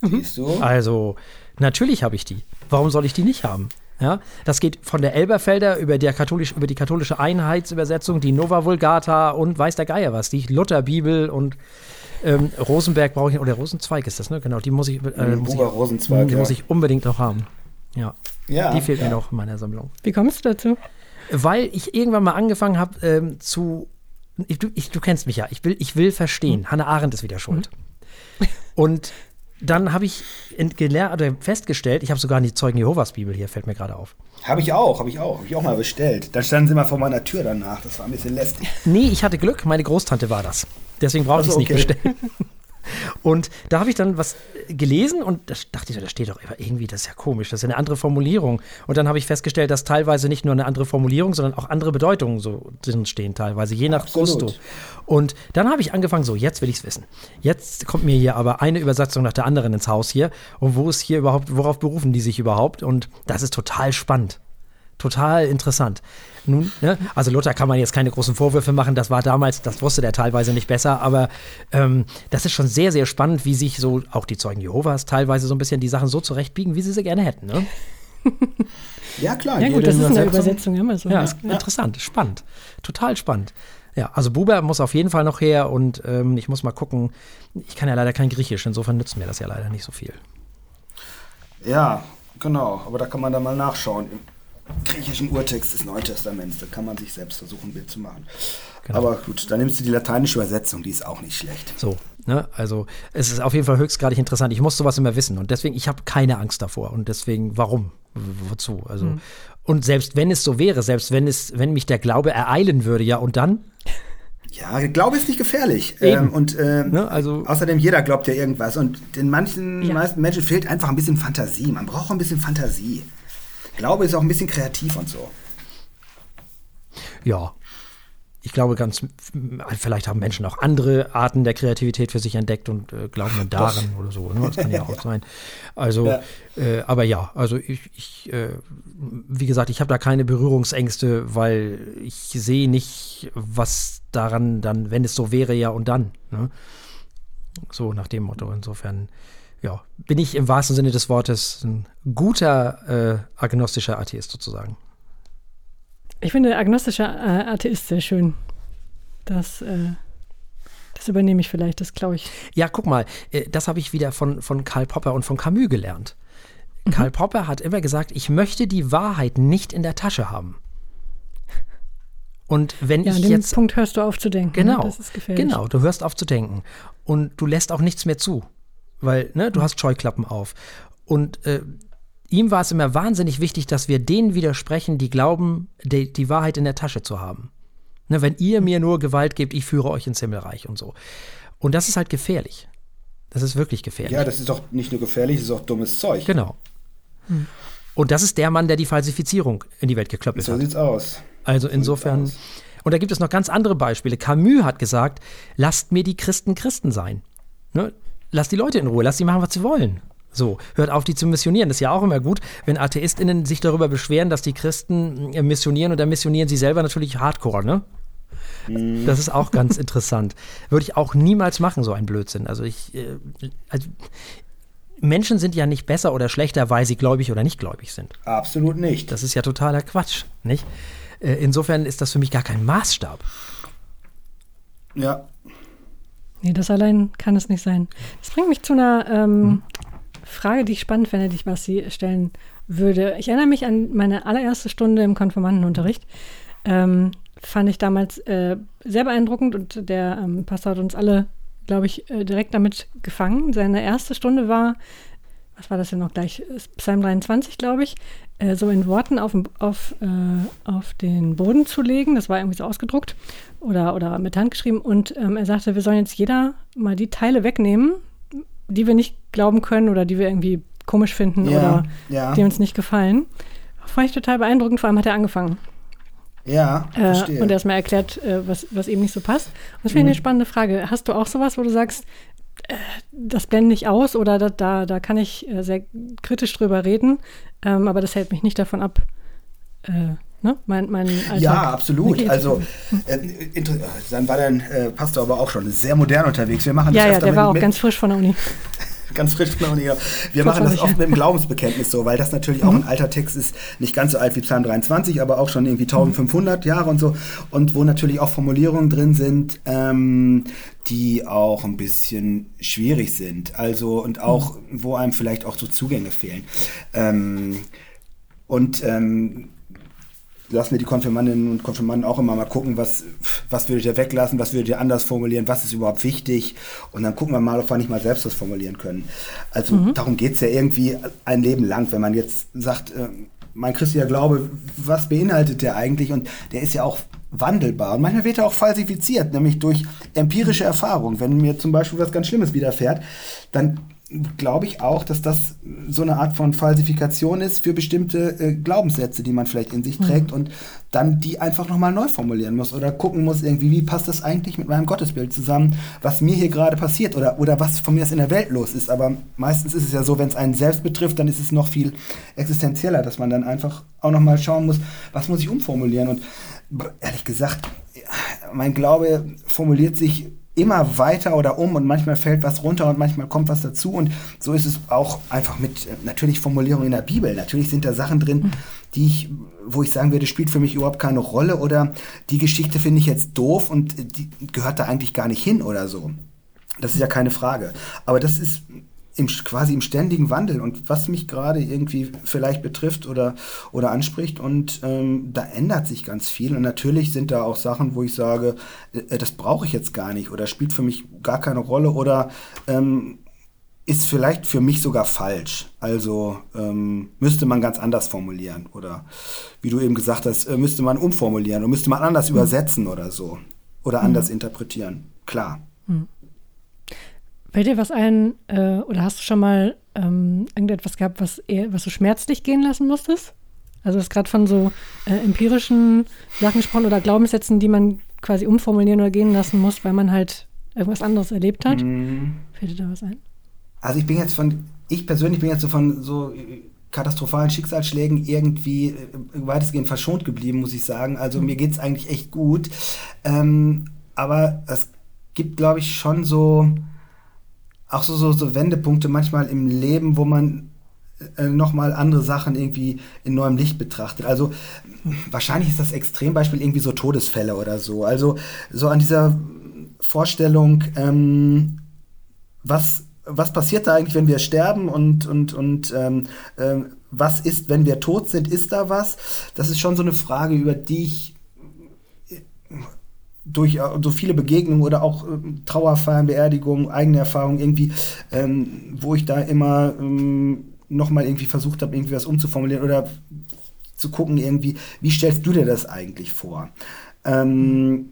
Siehst du? Also, natürlich habe ich die. Warum soll ich die nicht haben? Ja, das geht von der Elberfelder über, der katholisch, über die katholische Einheitsübersetzung, die Nova Vulgata und weiß der Geier was, die Lutherbibel und ähm, Rosenberg brauche ich, oder Rosenzweig ist das, ne? Genau, die muss ich, äh, muss, ich, Rosenzweig, die ja. muss ich unbedingt noch haben. Ja, ja die fehlt ja. mir noch in meiner Sammlung. Wie kommst du dazu? Weil ich irgendwann mal angefangen habe ähm, zu, ich, du, ich, du, kennst mich ja, ich will, ich will verstehen. Hm. Hannah Arendt ist wieder schuld. Hm. Und dann habe ich gelernt oder festgestellt, ich habe sogar die Zeugen Jehovas Bibel hier, fällt mir gerade auf. Habe ich auch, habe ich auch, habe ich auch mal bestellt. Da standen sie mal vor meiner Tür danach, das war ein bisschen lästig. Nee, ich hatte Glück, meine Großtante war das. Deswegen brauchte ich es okay. nicht bestellen. Und da habe ich dann was gelesen und da dachte ich, da steht doch irgendwie, das ist ja komisch, das ist eine andere Formulierung. Und dann habe ich festgestellt, dass teilweise nicht nur eine andere Formulierung, sondern auch andere Bedeutungen so drin stehen, teilweise, je nach Absolut. Gusto. Und dann habe ich angefangen, so, jetzt will ich es wissen. Jetzt kommt mir hier aber eine Übersetzung nach der anderen ins Haus hier. Und wo ist hier überhaupt, worauf berufen die sich überhaupt? Und das ist total spannend. Total interessant. Nun, ne? Also Luther kann man jetzt keine großen Vorwürfe machen, das war damals, das wusste der teilweise nicht besser, aber ähm, das ist schon sehr, sehr spannend, wie sich so auch die Zeugen Jehovas teilweise so ein bisschen die Sachen so zurechtbiegen, wie sie sie gerne hätten. Ne? ja, klar. Ja, gut, das ist eine Übersetzung immer so. Ja, ja, interessant, spannend, total spannend. Ja, also Buber muss auf jeden Fall noch her und ähm, ich muss mal gucken. Ich kann ja leider kein Griechisch, insofern nützt mir das ja leider nicht so viel. Ja, genau, aber da kann man dann mal nachschauen griechischen Urtext des Neuen Testaments. Da kann man sich selbst versuchen, ein Bild zu machen. Genau. Aber gut, dann nimmst du die lateinische Übersetzung, die ist auch nicht schlecht. So, ne? also es ist auf jeden Fall höchstgradig interessant. Ich muss sowas immer wissen und deswegen, ich habe keine Angst davor und deswegen, warum? Wozu? Also, mhm. und selbst wenn es so wäre, selbst wenn es, wenn mich der Glaube ereilen würde, ja, und dann? Ja, Glaube ist nicht gefährlich. Ähm, und ähm, ne, also, außerdem, jeder glaubt ja irgendwas. Und den manchen, ja. meisten Menschen fehlt einfach ein bisschen Fantasie. Man braucht ein bisschen Fantasie. Glaube ist auch ein bisschen kreativ und so. Ja. Ich glaube, ganz, vielleicht haben Menschen auch andere Arten der Kreativität für sich entdeckt und äh, glauben dann daran oder so. Ne? Das kann ja auch sein. Also, ja. Äh, aber ja, also ich, ich äh, wie gesagt, ich habe da keine Berührungsängste, weil ich sehe nicht, was daran dann, wenn es so wäre, ja und dann. Ne? So nach dem Motto. Insofern ja, bin ich im wahrsten Sinne des Wortes ein guter äh, agnostischer Atheist sozusagen. Ich finde agnostischer äh, Atheist sehr schön. Das, äh, das übernehme ich vielleicht, das glaube ich. Ja, guck mal, äh, das habe ich wieder von, von Karl Popper und von Camus gelernt. Mhm. Karl Popper hat immer gesagt, ich möchte die Wahrheit nicht in der Tasche haben. Und wenn ja, ich an dem jetzt. Punkt hörst du auf zu denken. Ne? Genau. Das ist gefährlich. Genau, du hörst auf zu denken. Und du lässt auch nichts mehr zu weil ne, du hast Scheuklappen auf. Und äh, ihm war es immer wahnsinnig wichtig, dass wir denen widersprechen, die glauben, die, die Wahrheit in der Tasche zu haben. Ne, wenn ihr mir nur Gewalt gebt, ich führe euch ins Himmelreich und so. Und das ist halt gefährlich. Das ist wirklich gefährlich. Ja, das ist doch nicht nur gefährlich, das ist auch dummes Zeug. Genau. Hm. Und das ist der Mann, der die Falsifizierung in die Welt geklöppelt so hat. So sieht's aus. Also so insofern. Aus. Und da gibt es noch ganz andere Beispiele. Camus hat gesagt, lasst mir die Christen Christen sein. Ne? Lass die Leute in Ruhe, lass sie machen, was sie wollen. So, hört auf, die zu missionieren. Das ist ja auch immer gut, wenn AtheistInnen sich darüber beschweren, dass die Christen äh, missionieren und dann missionieren sie selber natürlich hardcore, ne? Mhm. Das ist auch ganz interessant. Würde ich auch niemals machen, so ein Blödsinn. Also ich, äh, also Menschen sind ja nicht besser oder schlechter, weil sie gläubig oder nicht gläubig sind. Absolut nicht. Das ist ja totaler Quatsch, nicht? Äh, insofern ist das für mich gar kein Maßstab. Ja, Nee, das allein kann es nicht sein. Das bringt mich zu einer ähm, mhm. Frage, die ich spannend fände, die ich Basti stellen würde. Ich erinnere mich an meine allererste Stunde im Konfirmandenunterricht. Ähm, fand ich damals äh, sehr beeindruckend und der ähm, Pastor hat uns alle, glaube ich, äh, direkt damit gefangen. Seine erste Stunde war, was war das denn noch gleich? Psalm 23, glaube ich, äh, so in Worten auf, auf, äh, auf den Boden zu legen. Das war irgendwie so ausgedruckt oder, oder mit Hand geschrieben. Und ähm, er sagte, wir sollen jetzt jeder mal die Teile wegnehmen, die wir nicht glauben können oder die wir irgendwie komisch finden ja, oder ja. die uns nicht gefallen. Fand ich total beeindruckend, vor allem hat er angefangen. Ja, äh, verstehe. Äh, und erstmal erklärt, äh, was, was eben nicht so passt. Und das finde ich mhm. eine spannende Frage. Hast du auch sowas, wo du sagst, das blende ich aus oder da, da, da kann ich äh, sehr kritisch drüber reden, ähm, aber das hält mich nicht davon ab, äh, ne? mein, mein Alltag Ja, absolut. Also, äh, dann war dein äh, Pastor aber auch schon sehr modern unterwegs. Wir machen das ja, ja, der war auch ganz frisch von der Uni. ganz frisch Uni. Wir machen das oft mit dem Glaubensbekenntnis so, weil das natürlich auch mhm. ein alter Text ist, nicht ganz so alt wie Psalm 23, aber auch schon irgendwie 1500 Jahre und so. Und wo natürlich auch Formulierungen drin sind, ähm, die auch ein bisschen schwierig sind. Also, und auch, mhm. wo einem vielleicht auch so Zugänge fehlen. Ähm, und ähm, lassen wir die Konfirmandinnen und Konfirmanden auch immer mal gucken, was, was würdet ihr weglassen, was würdet ihr anders formulieren, was ist überhaupt wichtig. Und dann gucken wir mal, ob wir nicht mal selbst das formulieren können. Also mhm. darum geht es ja irgendwie ein Leben lang, wenn man jetzt sagt, äh, mein christlicher Glaube, was beinhaltet der eigentlich? Und der ist ja auch wandelbar. Und manchmal wird er auch falsifiziert, nämlich durch empirische Erfahrung. Wenn mir zum Beispiel was ganz Schlimmes widerfährt, dann glaube ich auch, dass das so eine Art von Falsifikation ist für bestimmte äh, Glaubenssätze, die man vielleicht in sich mhm. trägt und dann die einfach nochmal neu formulieren muss oder gucken muss, irgendwie, wie passt das eigentlich mit meinem Gottesbild zusammen, was mir hier gerade passiert oder, oder was von mir aus in der Welt los ist. Aber meistens ist es ja so, wenn es einen selbst betrifft, dann ist es noch viel existenzieller, dass man dann einfach auch nochmal schauen muss, was muss ich umformulieren. Und ehrlich gesagt, mein Glaube formuliert sich immer weiter oder um und manchmal fällt was runter und manchmal kommt was dazu und so ist es auch einfach mit äh, natürlich Formulierungen in der Bibel. Natürlich sind da Sachen drin, die ich, wo ich sagen würde, spielt für mich überhaupt keine Rolle oder die Geschichte finde ich jetzt doof und die gehört da eigentlich gar nicht hin oder so. Das ist ja keine Frage. Aber das ist im, quasi im ständigen Wandel und was mich gerade irgendwie vielleicht betrifft oder, oder anspricht und ähm, da ändert sich ganz viel und natürlich sind da auch Sachen, wo ich sage, äh, das brauche ich jetzt gar nicht oder spielt für mich gar keine Rolle oder ähm, ist vielleicht für mich sogar falsch. Also ähm, müsste man ganz anders formulieren oder wie du eben gesagt hast, äh, müsste man umformulieren oder müsste man anders mhm. übersetzen oder so oder mhm. anders interpretieren. Klar. Mhm. Fällt dir was ein, äh, oder hast du schon mal ähm, irgendetwas gehabt, was, eher, was du schmerzlich gehen lassen musstest? Also du hast gerade von so äh, empirischen Sachen gesprochen oder Glaubenssätzen, die man quasi umformulieren oder gehen lassen muss, weil man halt irgendwas anderes erlebt hat. Mhm. Fällt dir da was ein? Also ich bin jetzt von, ich persönlich bin jetzt so von so katastrophalen Schicksalsschlägen irgendwie äh, weitestgehend verschont geblieben, muss ich sagen. Also mhm. mir geht es eigentlich echt gut. Ähm, aber es gibt, glaube ich, schon so auch so, so, so Wendepunkte manchmal im Leben, wo man äh, nochmal andere Sachen irgendwie in neuem Licht betrachtet. Also wahrscheinlich ist das Extrembeispiel irgendwie so Todesfälle oder so. Also so an dieser Vorstellung, ähm, was, was passiert da eigentlich, wenn wir sterben und, und, und ähm, äh, was ist, wenn wir tot sind? Ist da was? Das ist schon so eine Frage, über die ich durch äh, so viele Begegnungen oder auch äh, Trauerfeiern, Beerdigungen, eigene Erfahrungen irgendwie, ähm, wo ich da immer ähm, nochmal irgendwie versucht habe, irgendwie was umzuformulieren oder zu gucken irgendwie, wie stellst du dir das eigentlich vor? Ähm,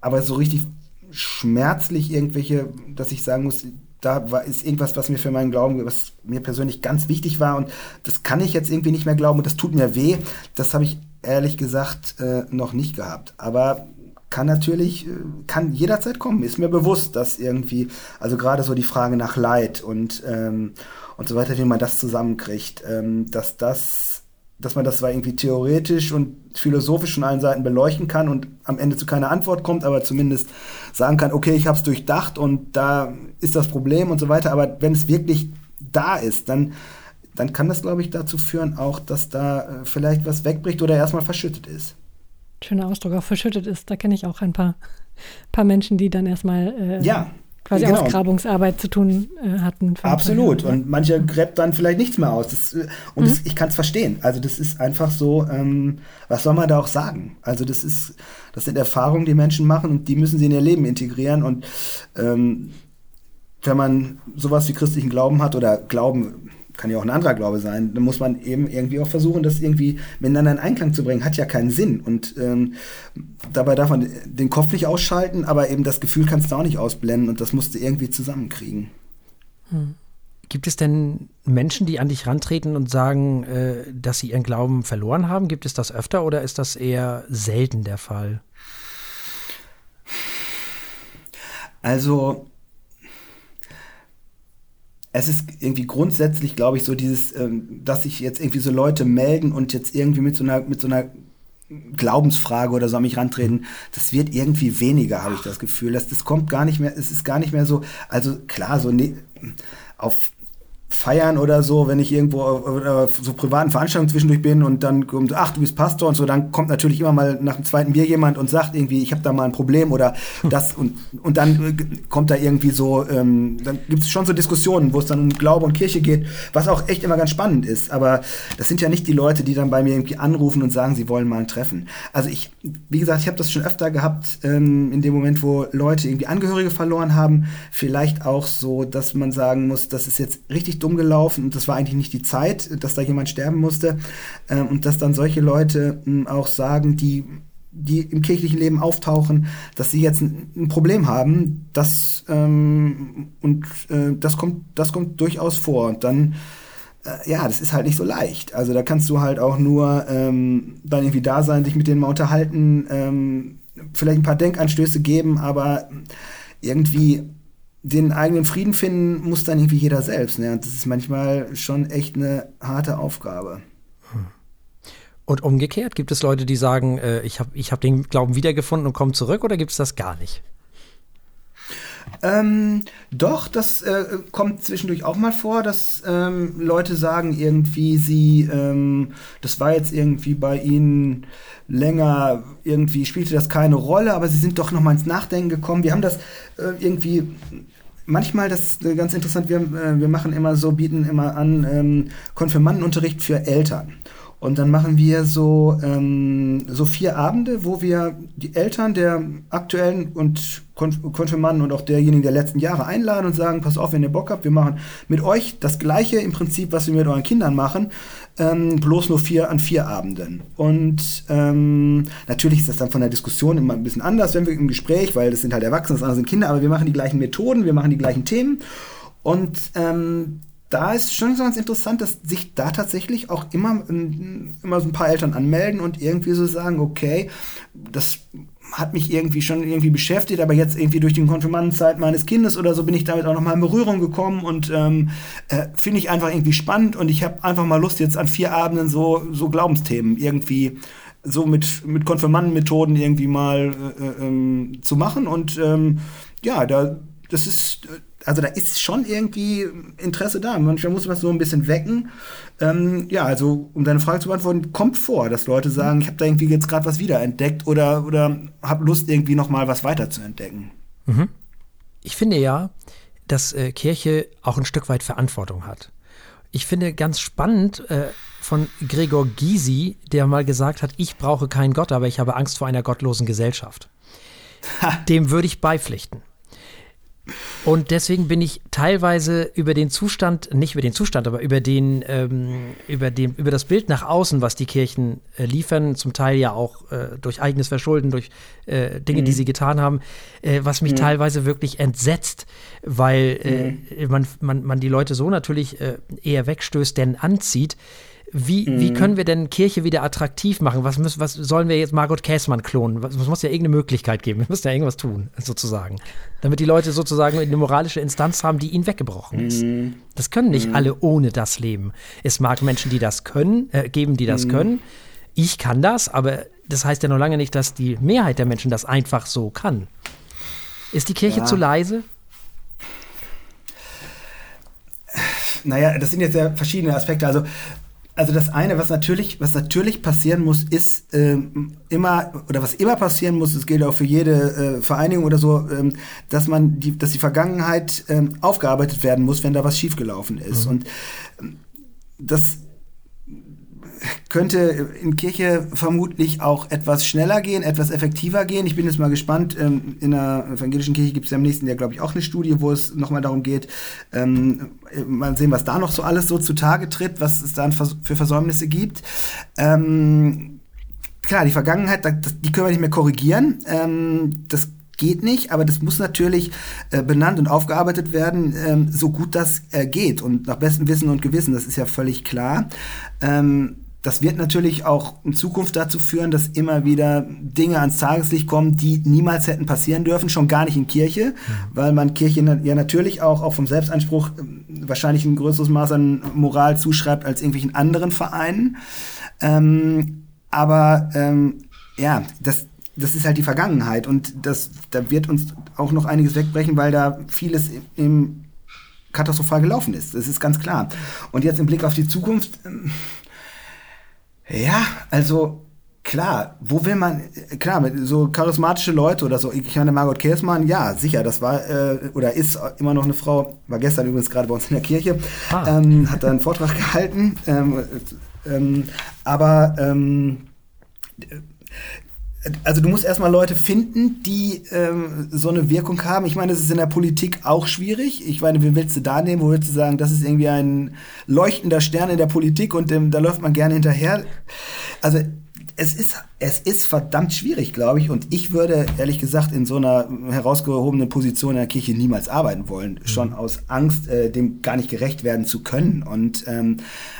aber so richtig schmerzlich irgendwelche, dass ich sagen muss, da war, ist irgendwas, was mir für meinen Glauben, was mir persönlich ganz wichtig war und das kann ich jetzt irgendwie nicht mehr glauben und das tut mir weh. Das habe ich ehrlich gesagt äh, noch nicht gehabt. Aber kann natürlich, äh, kann jederzeit kommen, ist mir bewusst, dass irgendwie, also gerade so die Frage nach Leid und, ähm, und so weiter, wie man das zusammenkriegt, ähm, dass das, dass man das zwar irgendwie theoretisch und philosophisch von allen Seiten beleuchten kann und am Ende zu keiner Antwort kommt, aber zumindest sagen kann, okay, ich habe es durchdacht und da ist das Problem und so weiter, aber wenn es wirklich da ist, dann dann kann das, glaube ich, dazu führen, auch, dass da äh, vielleicht was wegbricht oder erstmal verschüttet ist schöner Ausdruck, auch verschüttet ist. Da kenne ich auch ein paar, paar Menschen, die dann erstmal äh, ja, quasi genau. Ausgrabungsarbeit zu tun äh, hatten. Absolut. Und manche gräbt dann vielleicht nichts mehr aus. Das, äh, und mhm. das, ich kann es verstehen. Also das ist einfach so, ähm, was soll man da auch sagen? Also das ist, das sind Erfahrungen, die Menschen machen und die müssen sie in ihr Leben integrieren. Und ähm, wenn man sowas wie christlichen Glauben hat oder Glauben kann ja auch ein anderer Glaube sein, dann muss man eben irgendwie auch versuchen, das irgendwie miteinander in Einklang zu bringen. Hat ja keinen Sinn. Und ähm, dabei darf man den Kopf nicht ausschalten, aber eben das Gefühl kannst du auch nicht ausblenden und das musst du irgendwie zusammenkriegen. Hm. Gibt es denn Menschen, die an dich rantreten und sagen, äh, dass sie ihren Glauben verloren haben? Gibt es das öfter oder ist das eher selten der Fall? Also, es ist irgendwie grundsätzlich, glaube ich, so dieses, ähm, dass sich jetzt irgendwie so Leute melden und jetzt irgendwie mit so einer, mit so einer Glaubensfrage oder so an mich rantreten, das wird irgendwie weniger, habe ich das Gefühl. Das, das kommt gar nicht mehr, es ist gar nicht mehr so, also klar, so ne, auf feiern oder so, wenn ich irgendwo auf so privaten Veranstaltungen zwischendurch bin und dann kommt, ach, du bist Pastor und so, dann kommt natürlich immer mal nach dem zweiten Bier jemand und sagt irgendwie, ich habe da mal ein Problem oder das und, und dann kommt da irgendwie so, ähm, dann gibt es schon so Diskussionen, wo es dann um Glaube und Kirche geht, was auch echt immer ganz spannend ist. Aber das sind ja nicht die Leute, die dann bei mir irgendwie anrufen und sagen, sie wollen mal ein Treffen. Also ich, wie gesagt, ich habe das schon öfter gehabt, ähm, in dem Moment, wo Leute irgendwie Angehörige verloren haben, vielleicht auch so, dass man sagen muss, das ist jetzt richtig dumm gelaufen und das war eigentlich nicht die Zeit, dass da jemand sterben musste. Äh, und dass dann solche Leute äh, auch sagen, die die im kirchlichen Leben auftauchen, dass sie jetzt ein, ein Problem haben, das ähm, und äh, das kommt, das kommt durchaus vor. Und dann, äh, ja, das ist halt nicht so leicht. Also da kannst du halt auch nur ähm, dann irgendwie da sein, dich mit denen mal unterhalten, ähm, vielleicht ein paar Denkanstöße geben, aber irgendwie den eigenen Frieden finden muss dann irgendwie jeder selbst. Ne? Und das ist manchmal schon echt eine harte Aufgabe. Und umgekehrt, gibt es Leute, die sagen, äh, ich habe ich hab den Glauben wiedergefunden und komme zurück oder gibt es das gar nicht? Ähm, doch, das äh, kommt zwischendurch auch mal vor, dass ähm, Leute sagen irgendwie, sie, ähm, das war jetzt irgendwie bei ihnen länger, irgendwie spielte das keine Rolle, aber sie sind doch noch mal ins Nachdenken gekommen. Wir haben das äh, irgendwie manchmal, das ist äh, ganz interessant, wir, äh, wir machen immer so, bieten immer an ähm, Konfirmandenunterricht für Eltern. Und dann machen wir so, ähm, so vier Abende, wo wir die Eltern der aktuellen und Konfirmanden und auch derjenigen der letzten Jahre einladen und sagen, pass auf, wenn ihr Bock habt, wir machen mit euch das gleiche im Prinzip, was wir mit euren Kindern machen, ähm, bloß nur vier an vier Abenden. Und ähm, natürlich ist das dann von der Diskussion immer ein bisschen anders, wenn wir im Gespräch, weil das sind halt Erwachsene, das andere sind Kinder, aber wir machen die gleichen Methoden, wir machen die gleichen Themen. Und ähm, da ist schon ganz interessant, dass sich da tatsächlich auch immer, immer so ein paar Eltern anmelden und irgendwie so sagen, okay, das hat mich irgendwie schon irgendwie beschäftigt, aber jetzt irgendwie durch die Konfirmandenzeit meines Kindes oder so bin ich damit auch nochmal in Berührung gekommen und ähm, äh, finde ich einfach irgendwie spannend und ich habe einfach mal Lust jetzt an vier Abenden so, so Glaubensthemen irgendwie so mit, mit Konfirmandenmethoden irgendwie mal äh, äh, ähm, zu machen und ähm, ja, da das ist also da ist schon irgendwie Interesse da. Manchmal muss man es so ein bisschen wecken. Ähm, ja, also um deine Frage zu beantworten, kommt vor, dass Leute sagen, ich habe da irgendwie jetzt gerade was wiederentdeckt oder, oder habe Lust, irgendwie noch mal was weiter zu entdecken. Mhm. Ich finde ja, dass äh, Kirche auch ein Stück weit Verantwortung hat. Ich finde ganz spannend äh, von Gregor Gysi, der mal gesagt hat, ich brauche keinen Gott, aber ich habe Angst vor einer gottlosen Gesellschaft. Dem würde ich beipflichten. Und deswegen bin ich teilweise über den Zustand, nicht über den Zustand, aber über den, ähm, über den, über das Bild nach außen, was die Kirchen äh, liefern, zum Teil ja auch äh, durch eigenes Verschulden, durch äh, Dinge, mhm. die sie getan haben, äh, was mich mhm. teilweise wirklich entsetzt, weil äh, mhm. man, man, man die Leute so natürlich äh, eher wegstößt, denn anzieht. Wie, mhm. wie können wir denn Kirche wieder attraktiv machen? Was, müssen, was sollen wir jetzt Margot Käßmann klonen? Es muss ja irgendeine Möglichkeit geben. Wir müssen ja irgendwas tun, sozusagen. Damit die Leute sozusagen eine moralische Instanz haben, die ihnen weggebrochen ist. Mhm. Das können nicht mhm. alle ohne das leben. Es mag Menschen, die das können, äh, geben, die das mhm. können. Ich kann das, aber das heißt ja noch lange nicht, dass die Mehrheit der Menschen das einfach so kann. Ist die Kirche ja. zu leise? Naja, das sind jetzt ja verschiedene Aspekte. Also also das eine, was natürlich, was natürlich passieren muss, ist ähm, immer, oder was immer passieren muss, das gilt auch für jede äh, Vereinigung oder so, ähm, dass man die, dass die Vergangenheit ähm, aufgearbeitet werden muss, wenn da was schiefgelaufen ist. Mhm. Und ähm, das könnte in Kirche vermutlich auch etwas schneller gehen, etwas effektiver gehen. Ich bin jetzt mal gespannt. Ähm, in der evangelischen Kirche gibt es ja im nächsten Jahr, glaube ich, auch eine Studie, wo es nochmal darum geht, ähm, mal sehen, was da noch so alles so zutage tritt, was es dann für Versäumnisse gibt. Ähm, klar, die Vergangenheit, die können wir nicht mehr korrigieren. das geht nicht, aber das muss natürlich äh, benannt und aufgearbeitet werden, ähm, so gut das äh, geht und nach bestem Wissen und Gewissen, das ist ja völlig klar. Ähm, das wird natürlich auch in Zukunft dazu führen, dass immer wieder Dinge ans Tageslicht kommen, die niemals hätten passieren dürfen, schon gar nicht in Kirche, mhm. weil man Kirche ja natürlich auch, auch vom Selbstanspruch ähm, wahrscheinlich ein größeres Maß an Moral zuschreibt als irgendwelchen anderen Vereinen. Ähm, aber ähm, ja, das, das ist halt die Vergangenheit und das, da wird uns auch noch einiges wegbrechen, weil da vieles im katastrophal gelaufen ist. Das ist ganz klar. Und jetzt im Blick auf die Zukunft, ähm, ja, also klar, wo will man, klar, so charismatische Leute oder so, ich meine Margot Kersmann, ja, sicher, das war äh, oder ist immer noch eine Frau, war gestern übrigens gerade bei uns in der Kirche, ah. ähm, hat da einen Vortrag gehalten, ähm, ähm, aber ähm, also du musst erstmal Leute finden, die ähm, so eine Wirkung haben. Ich meine, das ist in der Politik auch schwierig. Ich meine, wie willst du da nehmen? Wo willst du sagen, das ist irgendwie ein leuchtender Stern in der Politik und ähm, da läuft man gerne hinterher? Also es ist, es ist verdammt schwierig, glaube ich. Und ich würde ehrlich gesagt in so einer herausgehobenen Position in der Kirche niemals arbeiten wollen. Mhm. Schon aus Angst, äh, dem gar nicht gerecht werden zu können. Und ähm,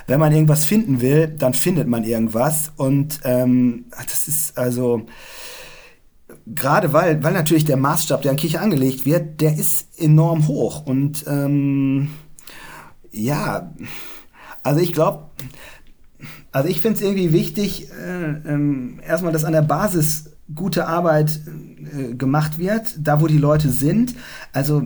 wenn man irgendwas finden will, dann findet man irgendwas. Und ähm, das ist also gerade weil, weil natürlich der Maßstab, der an Kirche angelegt wird, der ist enorm hoch. Und ähm, ja, also ich glaube, also ich finde es irgendwie wichtig, äh, äh, erstmal, dass an der Basis gute Arbeit äh, gemacht wird, da wo die Leute sind. Also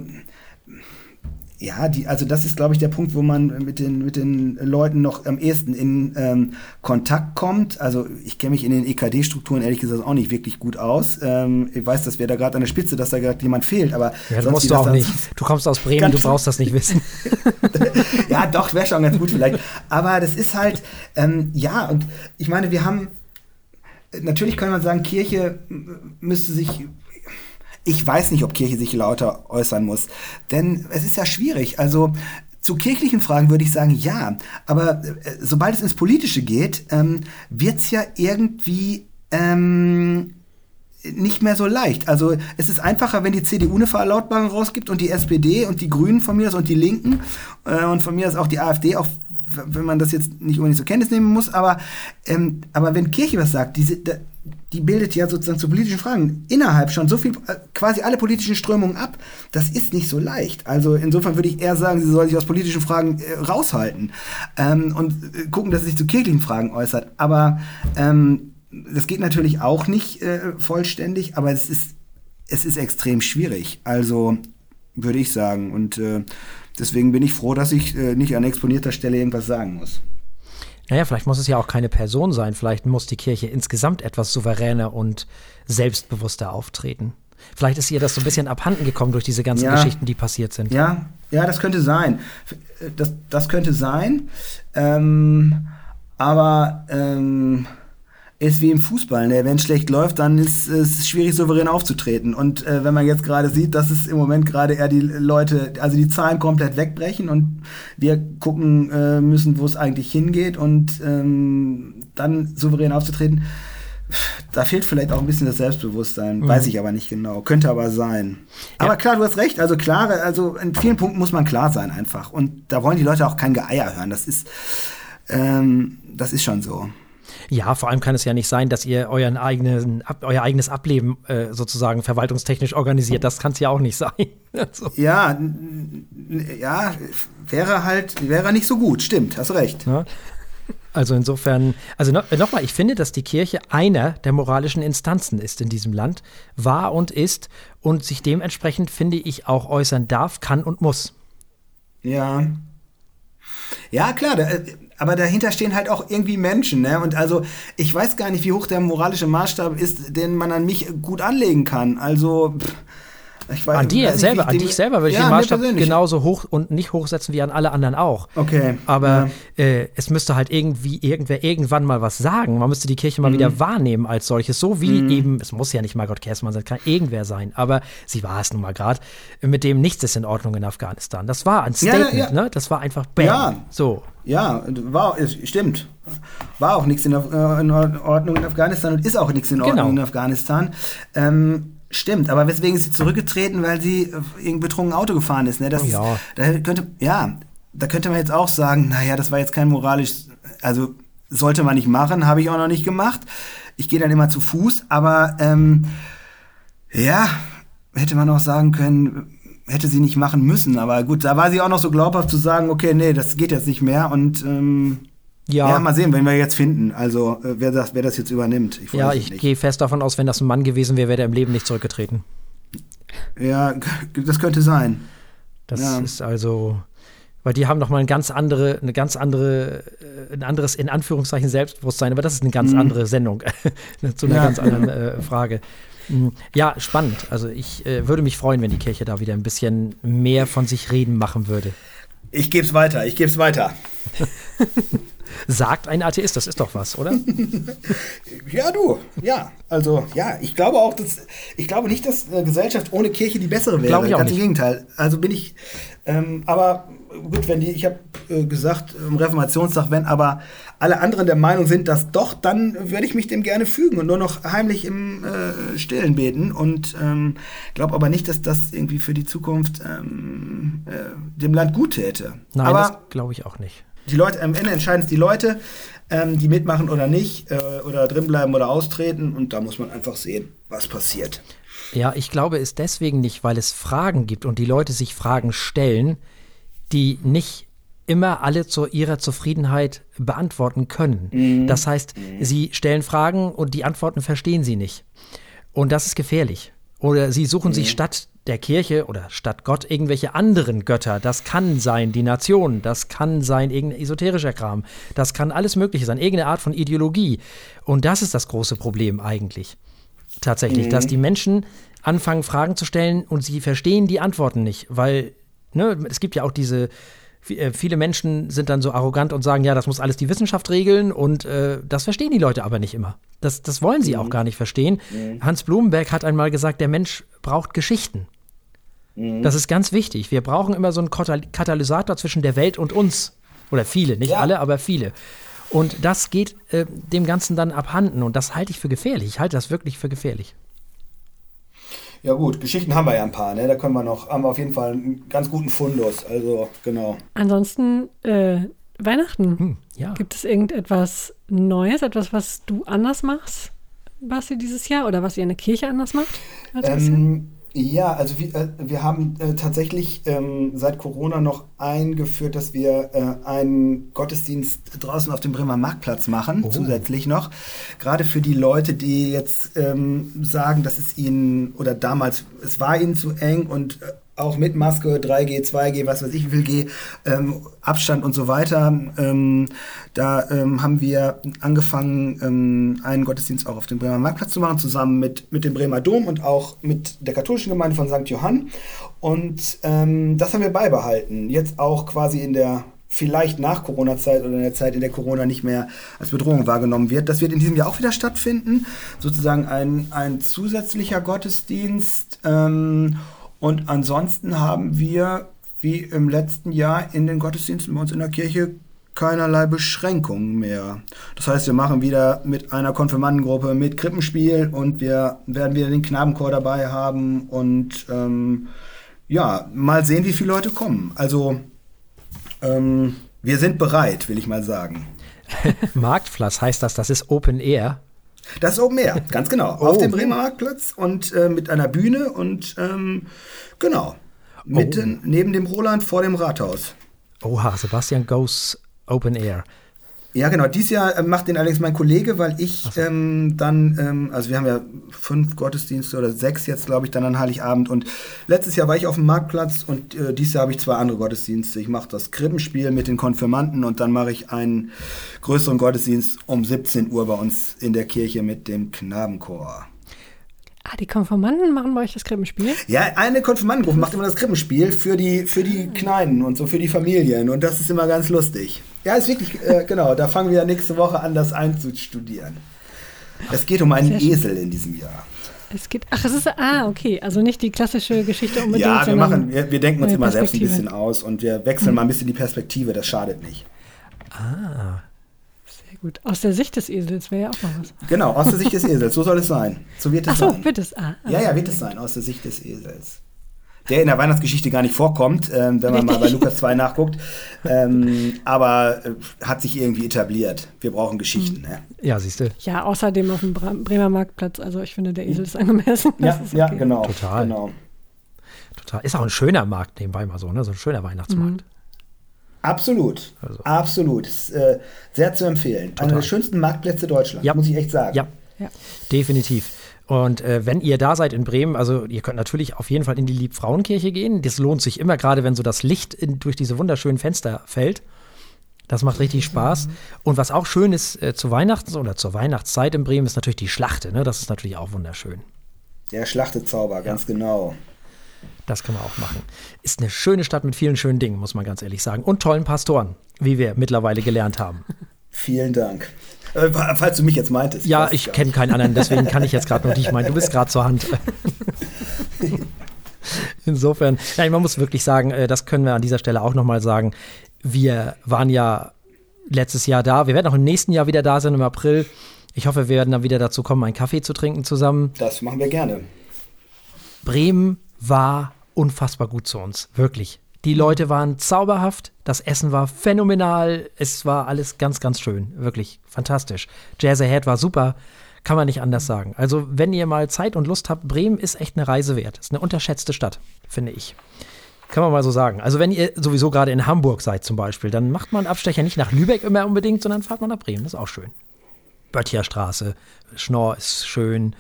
ja, die, also das ist, glaube ich, der Punkt, wo man mit den, mit den Leuten noch am ehesten in ähm, Kontakt kommt. Also ich kenne mich in den EKD-Strukturen ehrlich gesagt auch nicht wirklich gut aus. Ähm, ich weiß, dass wir da gerade an der Spitze, dass da gerade jemand fehlt, aber ja, das musst du auch nicht. Du kommst aus Bremen, du brauchst das nicht wissen. ja, doch, wäre schon ganz gut vielleicht. Aber das ist halt, ähm, ja, und ich meine, wir haben natürlich kann man sagen, Kirche müsste sich ich weiß nicht, ob Kirche sich lauter äußern muss. Denn es ist ja schwierig. Also zu kirchlichen Fragen würde ich sagen, ja. Aber äh, sobald es ins Politische geht, ähm, wird es ja irgendwie ähm, nicht mehr so leicht. Also es ist einfacher, wenn die CDU eine Verlautbarung rausgibt und die SPD und die Grünen von mir aus und die Linken äh, und von mir aus auch die AfD, auch wenn man das jetzt nicht unbedingt zur Kenntnis nehmen muss, aber, ähm, aber wenn Kirche was sagt, diese, die bildet ja sozusagen zu politischen Fragen innerhalb schon so viel, äh, quasi alle politischen Strömungen ab. Das ist nicht so leicht. Also insofern würde ich eher sagen, sie soll sich aus politischen Fragen äh, raushalten ähm, und äh, gucken, dass sie sich zu kirchlichen Fragen äußert. Aber ähm, das geht natürlich auch nicht äh, vollständig, aber es ist, es ist extrem schwierig. Also würde ich sagen. Und äh, deswegen bin ich froh, dass ich äh, nicht an exponierter Stelle irgendwas sagen muss. Naja, vielleicht muss es ja auch keine Person sein. Vielleicht muss die Kirche insgesamt etwas souveräner und selbstbewusster auftreten. Vielleicht ist ihr das so ein bisschen abhanden gekommen durch diese ganzen ja, Geschichten, die passiert sind. Ja, ja, das könnte sein. Das, das könnte sein. Ähm, aber ähm, ist wie im Fußball. Ne? Wenn es schlecht läuft, dann ist es schwierig, souverän aufzutreten. Und äh, wenn man jetzt gerade sieht, dass es im Moment gerade eher die Leute, also die Zahlen komplett wegbrechen und wir gucken äh, müssen, wo es eigentlich hingeht und ähm, dann souverän aufzutreten, da fehlt vielleicht auch ein bisschen das Selbstbewusstsein. Mhm. Weiß ich aber nicht genau. Könnte aber sein. Ja. Aber klar, du hast recht. Also klare, also in vielen Punkten muss man klar sein einfach. Und da wollen die Leute auch kein Geier hören. Das ist, ähm, das ist schon so. Ja, vor allem kann es ja nicht sein, dass ihr euren eigenen, euer eigenes Ableben äh, sozusagen verwaltungstechnisch organisiert. Das kann es ja auch nicht sein. also. Ja, ja, wäre halt, wäre nicht so gut, stimmt, hast recht. Ja. Also insofern, also no, nochmal, ich finde, dass die Kirche einer der moralischen Instanzen ist in diesem Land, war und ist und sich dementsprechend, finde ich, auch äußern darf, kann und muss. Ja. Ja, klar, äh, aber dahinter stehen halt auch irgendwie Menschen, ne? Und also ich weiß gar nicht, wie hoch der moralische Maßstab ist, den man an mich gut anlegen kann. Also pff, ich weiß, an dir weiß selber, an dich selber würde ich ja, den Maßstab genauso hoch und nicht hochsetzen wie an alle anderen auch. Okay. Aber ja. äh, es müsste halt irgendwie irgendwer irgendwann mal was sagen. Man müsste die Kirche mal mhm. wieder wahrnehmen als solches. So wie mhm. eben, es muss ja nicht Margot Kersmann sein, kann irgendwer sein. Aber sie war es nun mal gerade, mit dem nichts ist in Ordnung in Afghanistan. Das war ein Statement, ja, ne? Das war einfach bam. Ja. So. Ja, war, stimmt. War auch nichts in, äh, in, Ordnung in Afghanistan und ist auch nichts in Ordnung genau. in Afghanistan. Ähm, Stimmt, aber weswegen ist sie zurückgetreten, weil sie irgendein betrunken Auto gefahren ist. Ne? Das ja. Ist, da könnte, ja, da könnte man jetzt auch sagen, naja, das war jetzt kein moralisch, also sollte man nicht machen, habe ich auch noch nicht gemacht. Ich gehe dann immer zu Fuß, aber ähm, ja, hätte man auch sagen können, hätte sie nicht machen müssen. Aber gut, da war sie auch noch so glaubhaft zu sagen, okay, nee, das geht jetzt nicht mehr. Und ähm, ja. ja, mal sehen, wenn wir jetzt finden. Also äh, wer, das, wer das jetzt übernimmt. Ich ja, ich gehe fest davon aus, wenn das ein Mann gewesen wäre, wäre er im Leben nicht zurückgetreten. Ja, das könnte sein. Das ja. ist also, weil die haben noch mal ein ganz andere, eine ganz andere, äh, ein anderes in Anführungszeichen Selbstbewusstsein. Aber das ist eine ganz mhm. andere Sendung zu einer ja. ganz anderen äh, Frage. Mhm. Ja, spannend. Also ich äh, würde mich freuen, wenn die Kirche da wieder ein bisschen mehr von sich reden machen würde. Ich gebe es weiter, ich gebe es weiter. Sagt ein Atheist, das ist doch was, oder? ja, du, ja. Also, ja, ich glaube auch, dass, ich glaube nicht, dass eine Gesellschaft ohne Kirche die bessere wäre. Glaube ich auch Ganz nicht. im Gegenteil. Also bin ich, ähm, aber gut, wenn die, ich habe äh, gesagt, im Reformationstag, wenn aber alle anderen der Meinung sind, dass doch, dann werde ich mich dem gerne fügen und nur noch heimlich im äh, Stillen beten und ähm, glaube aber nicht, dass das irgendwie für die Zukunft ähm, äh, dem Land gut täte. Nein, aber, das glaube ich auch nicht die Leute, am Ende entscheiden es die Leute, ähm, die mitmachen oder nicht, äh, oder drinbleiben oder austreten. Und da muss man einfach sehen, was passiert. Ja, ich glaube es deswegen nicht, weil es Fragen gibt und die Leute sich Fragen stellen, die nicht immer alle zu ihrer Zufriedenheit beantworten können. Mhm. Das heißt, mhm. sie stellen Fragen und die Antworten verstehen sie nicht. Und das ist gefährlich. Oder sie suchen mhm. sich statt der Kirche oder statt Gott irgendwelche anderen Götter. Das kann sein die Nation, das kann sein irgendein esoterischer Kram, das kann alles Mögliche sein, irgendeine Art von Ideologie. Und das ist das große Problem eigentlich. Tatsächlich, mhm. dass die Menschen anfangen, Fragen zu stellen und sie verstehen die Antworten nicht, weil ne, es gibt ja auch diese äh, viele Menschen sind dann so arrogant und sagen, ja, das muss alles die Wissenschaft regeln und äh, das verstehen die Leute aber nicht immer. Das, das wollen sie mhm. auch gar nicht verstehen. Mhm. Hans Blumenberg hat einmal gesagt, der Mensch braucht Geschichten. Mhm. Das ist ganz wichtig. Wir brauchen immer so einen Katalysator zwischen der Welt und uns. Oder viele, nicht ja. alle, aber viele. Und das geht äh, dem Ganzen dann abhanden und das halte ich für gefährlich. Ich halte das wirklich für gefährlich. Ja gut, Geschichten haben wir ja ein paar, ne? Da können wir noch, haben wir auf jeden Fall einen ganz guten Fundus. Also, genau. Ansonsten, äh, Weihnachten. Hm, ja. Gibt es irgendetwas Neues, etwas, was du anders machst, Basti, dieses Jahr? Oder was ihr in der Kirche anders macht als ähm, ja, also wir, äh, wir haben äh, tatsächlich ähm, seit Corona noch eingeführt, dass wir äh, einen Gottesdienst draußen auf dem Bremer Marktplatz machen, oh. zusätzlich noch. Gerade für die Leute, die jetzt ähm, sagen, dass es ihnen oder damals, es war ihnen zu eng und äh, auch mit Maske, 3G, 2G, was weiß ich, wie viel G, ähm, Abstand und so weiter. Ähm, da ähm, haben wir angefangen, ähm, einen Gottesdienst auch auf dem Bremer Marktplatz zu machen, zusammen mit, mit dem Bremer Dom und auch mit der katholischen Gemeinde von St. Johann. Und ähm, das haben wir beibehalten. Jetzt auch quasi in der vielleicht nach Corona-Zeit oder in der Zeit, in der Corona nicht mehr als Bedrohung wahrgenommen wird. Das wird in diesem Jahr auch wieder stattfinden. Sozusagen ein, ein zusätzlicher Gottesdienst. Und ansonsten haben wir, wie im letzten Jahr, in den Gottesdiensten bei uns in der Kirche keinerlei Beschränkungen mehr. Das heißt, wir machen wieder mit einer Konfirmandengruppe mit Krippenspiel und wir werden wieder den Knabenchor dabei haben und ähm, ja, mal sehen, wie viele Leute kommen. Also ähm, wir sind bereit, will ich mal sagen. Marktplatz heißt das, das ist Open Air. Das ist Open Air, ganz genau. Oh. Auf dem Bremer Marktplatz und äh, mit einer Bühne und ähm, genau. Mitten oh. neben dem Roland vor dem Rathaus. Oha, Sebastian Goes Open Air. Ja, genau. Dies Jahr äh, macht den allerdings mein Kollege, weil ich so. ähm, dann, ähm, also wir haben ja fünf Gottesdienste oder sechs jetzt, glaube ich, dann an Heiligabend. Und letztes Jahr war ich auf dem Marktplatz und äh, dieses Jahr habe ich zwei andere Gottesdienste. Ich mache das Krippenspiel mit den Konfirmanten und dann mache ich einen größeren Gottesdienst um 17 Uhr bei uns in der Kirche mit dem Knabenchor. Ah, die Konfirmanden machen bei euch das Krippenspiel? Ja, eine Konfirmandengruppe macht immer das Krippenspiel für die, für die Kleinen und so für die Familien. Und das ist immer ganz lustig. Ja, ist wirklich, äh, genau, da fangen wir nächste Woche an, das einzustudieren. Es geht um einen Esel in diesem Jahr. Es geht, ach, es ist, ah, okay, also nicht die klassische Geschichte unbedingt. Ja, wir machen, wir, wir denken uns immer selbst ein bisschen aus und wir wechseln hm. mal ein bisschen die Perspektive, das schadet nicht. Ah, Sehr gut. Aus der Sicht des Esels wäre ja auch noch was. Genau, aus der Sicht des Esels. So soll es sein. So wird es Ach so, sein. wird es. Ah, ja, ja, wird es sein. Aus der Sicht des Esels. Der in der Weihnachtsgeschichte gar nicht vorkommt, ähm, wenn man mal bei Lukas 2 nachguckt. Ähm, aber äh, hat sich irgendwie etabliert. Wir brauchen Geschichten. Mhm. Ne? Ja, siehst du. Ja, außerdem auf dem Bremer Marktplatz. Also ich finde, der Esel ist angemessen. Ja, okay. ja, genau. Total. Genau. Total. Ist auch ein schöner Markt nebenbei mal so, ne? So ein schöner Weihnachtsmarkt. Mhm. Absolut, also. absolut. Ist, äh, sehr zu empfehlen. Total. Einer der schönsten Marktplätze Deutschlands, ja. muss ich echt sagen. Ja, ja. definitiv. Und äh, wenn ihr da seid in Bremen, also ihr könnt natürlich auf jeden Fall in die Liebfrauenkirche gehen. Das lohnt sich immer, gerade wenn so das Licht in, durch diese wunderschönen Fenster fällt. Das macht richtig Spaß. Und was auch schön ist äh, zu Weihnachten oder zur Weihnachtszeit in Bremen, ist natürlich die Schlachte. Ne? Das ist natürlich auch wunderschön. Der Schlachtezauber, ganz genau. Das kann man auch machen. Ist eine schöne Stadt mit vielen schönen Dingen, muss man ganz ehrlich sagen. Und tollen Pastoren, wie wir mittlerweile gelernt haben. Vielen Dank. Äh, falls du mich jetzt meintest. Ja, ich kenne keinen anderen, deswegen kann ich jetzt gerade nur dich meinen. Du bist gerade zur Hand. Insofern, ja, man muss wirklich sagen, äh, das können wir an dieser Stelle auch nochmal sagen. Wir waren ja letztes Jahr da. Wir werden auch im nächsten Jahr wieder da sein, im April. Ich hoffe, wir werden dann wieder dazu kommen, einen Kaffee zu trinken zusammen. Das machen wir gerne. Bremen war unfassbar gut zu uns, wirklich. Die Leute waren zauberhaft, das Essen war phänomenal, es war alles ganz, ganz schön, wirklich fantastisch. Jazz Ahead war super, kann man nicht anders sagen. Also, wenn ihr mal Zeit und Lust habt, Bremen ist echt eine Reise wert. Ist eine unterschätzte Stadt, finde ich. Kann man mal so sagen. Also, wenn ihr sowieso gerade in Hamburg seid zum Beispiel, dann macht man Abstecher nicht nach Lübeck immer unbedingt, sondern fahrt mal nach Bremen. Das ist auch schön. Böttcherstraße, Schnorr ist schön,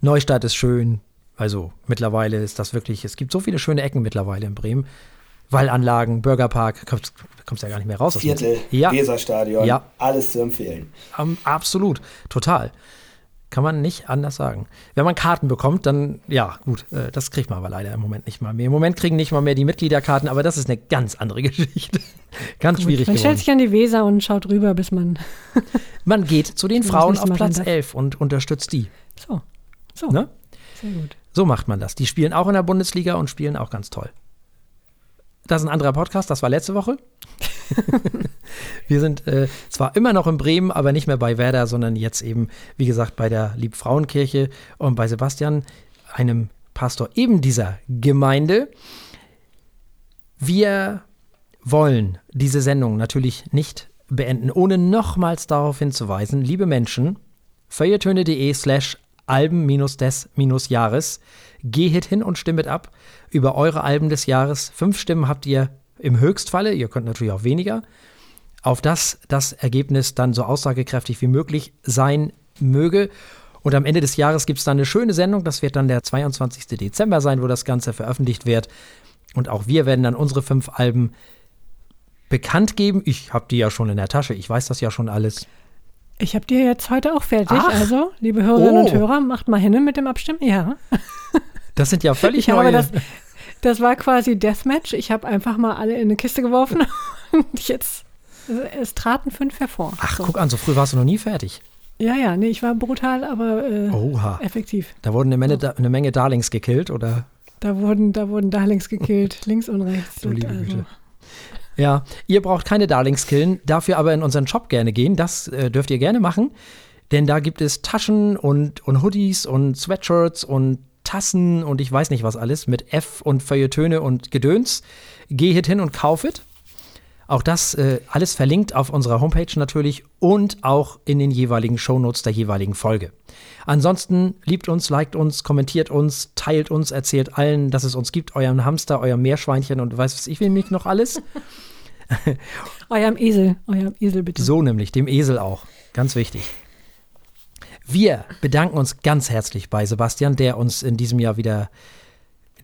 Neustadt ist schön, also mittlerweile ist das wirklich, es gibt so viele schöne Ecken mittlerweile in Bremen. Wallanlagen, Burgerpark, kommst, kommst ja gar nicht mehr raus. Viertel, ja. Weserstadion, ja. alles zu empfehlen. Um, absolut, total. Kann man nicht anders sagen. Wenn man Karten bekommt, dann, ja, gut, äh, das kriegt man aber leider im Moment nicht mal mehr. Im Moment kriegen nicht mal mehr die Mitgliederkarten, aber das ist eine ganz andere Geschichte. ganz gut, schwierig Man geworden. stellt sich an die Weser und schaut rüber, bis man. man geht zu den Frauen auf Platz 11 und unterstützt die. So. So. Ne? Sehr gut. So macht man das. Die spielen auch in der Bundesliga und spielen auch ganz toll. Das ist ein anderer Podcast, das war letzte Woche. wir sind äh, zwar immer noch in Bremen, aber nicht mehr bei Werder, sondern jetzt eben, wie gesagt, bei der Liebfrauenkirche und bei Sebastian, einem Pastor eben dieser Gemeinde. Wir wollen diese Sendung natürlich nicht beenden, ohne nochmals darauf hinzuweisen, liebe Menschen, feuilletöne.de slash Alben-des-Jahres. Geht hin und stimmt ab über eure Alben des Jahres. Fünf Stimmen habt ihr im Höchstfalle, ihr könnt natürlich auch weniger, auf das das Ergebnis dann so aussagekräftig wie möglich sein möge. Und am Ende des Jahres gibt es dann eine schöne Sendung, das wird dann der 22. Dezember sein, wo das Ganze veröffentlicht wird. Und auch wir werden dann unsere fünf Alben bekannt geben. Ich habe die ja schon in der Tasche, ich weiß das ja schon alles. Ich habe die jetzt heute auch fertig. Ach. Also, liebe Hörerinnen oh. und Hörer, macht mal hin mit dem Abstimmen. Ja. Das sind ja völlig ich neue. Das, das war quasi Deathmatch. Ich habe einfach mal alle in eine Kiste geworfen und jetzt es traten fünf hervor. Ach, so. guck an, so früh warst du noch nie fertig. Ja, ja, nee, ich war brutal, aber äh, effektiv. Da wurden eine Menge, eine Menge Darlings gekillt, oder? Da wurden, da wurden Darlings gekillt, links und rechts. Du liebe also. Güte. Ja, ihr braucht keine Darlings killen, dafür aber in unseren Shop gerne gehen. Das äh, dürft ihr gerne machen, denn da gibt es Taschen und, und Hoodies und Sweatshirts und Tassen und ich weiß nicht was alles mit F und Feuilletöne und Gedöns. Geht hin und kaufet. Auch das äh, alles verlinkt auf unserer Homepage natürlich und auch in den jeweiligen Shownotes der jeweiligen Folge. Ansonsten liebt uns, liked uns, kommentiert uns, teilt uns, erzählt allen, dass es uns gibt, eurem Hamster, eurem Meerschweinchen und weiß was ich will mich noch alles. eurem Esel, eurem Esel bitte. So nämlich, dem Esel auch. Ganz wichtig. Wir bedanken uns ganz herzlich bei Sebastian, der uns in diesem Jahr wieder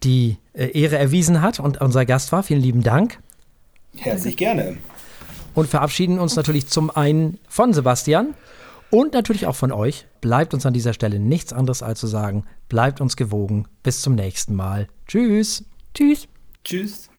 die äh, Ehre erwiesen hat und unser Gast war. Vielen lieben Dank. Herzlich gerne. Und verabschieden uns natürlich zum einen von Sebastian und natürlich auch von euch. Bleibt uns an dieser Stelle nichts anderes als zu sagen, bleibt uns gewogen. Bis zum nächsten Mal. Tschüss. Tschüss. Tschüss.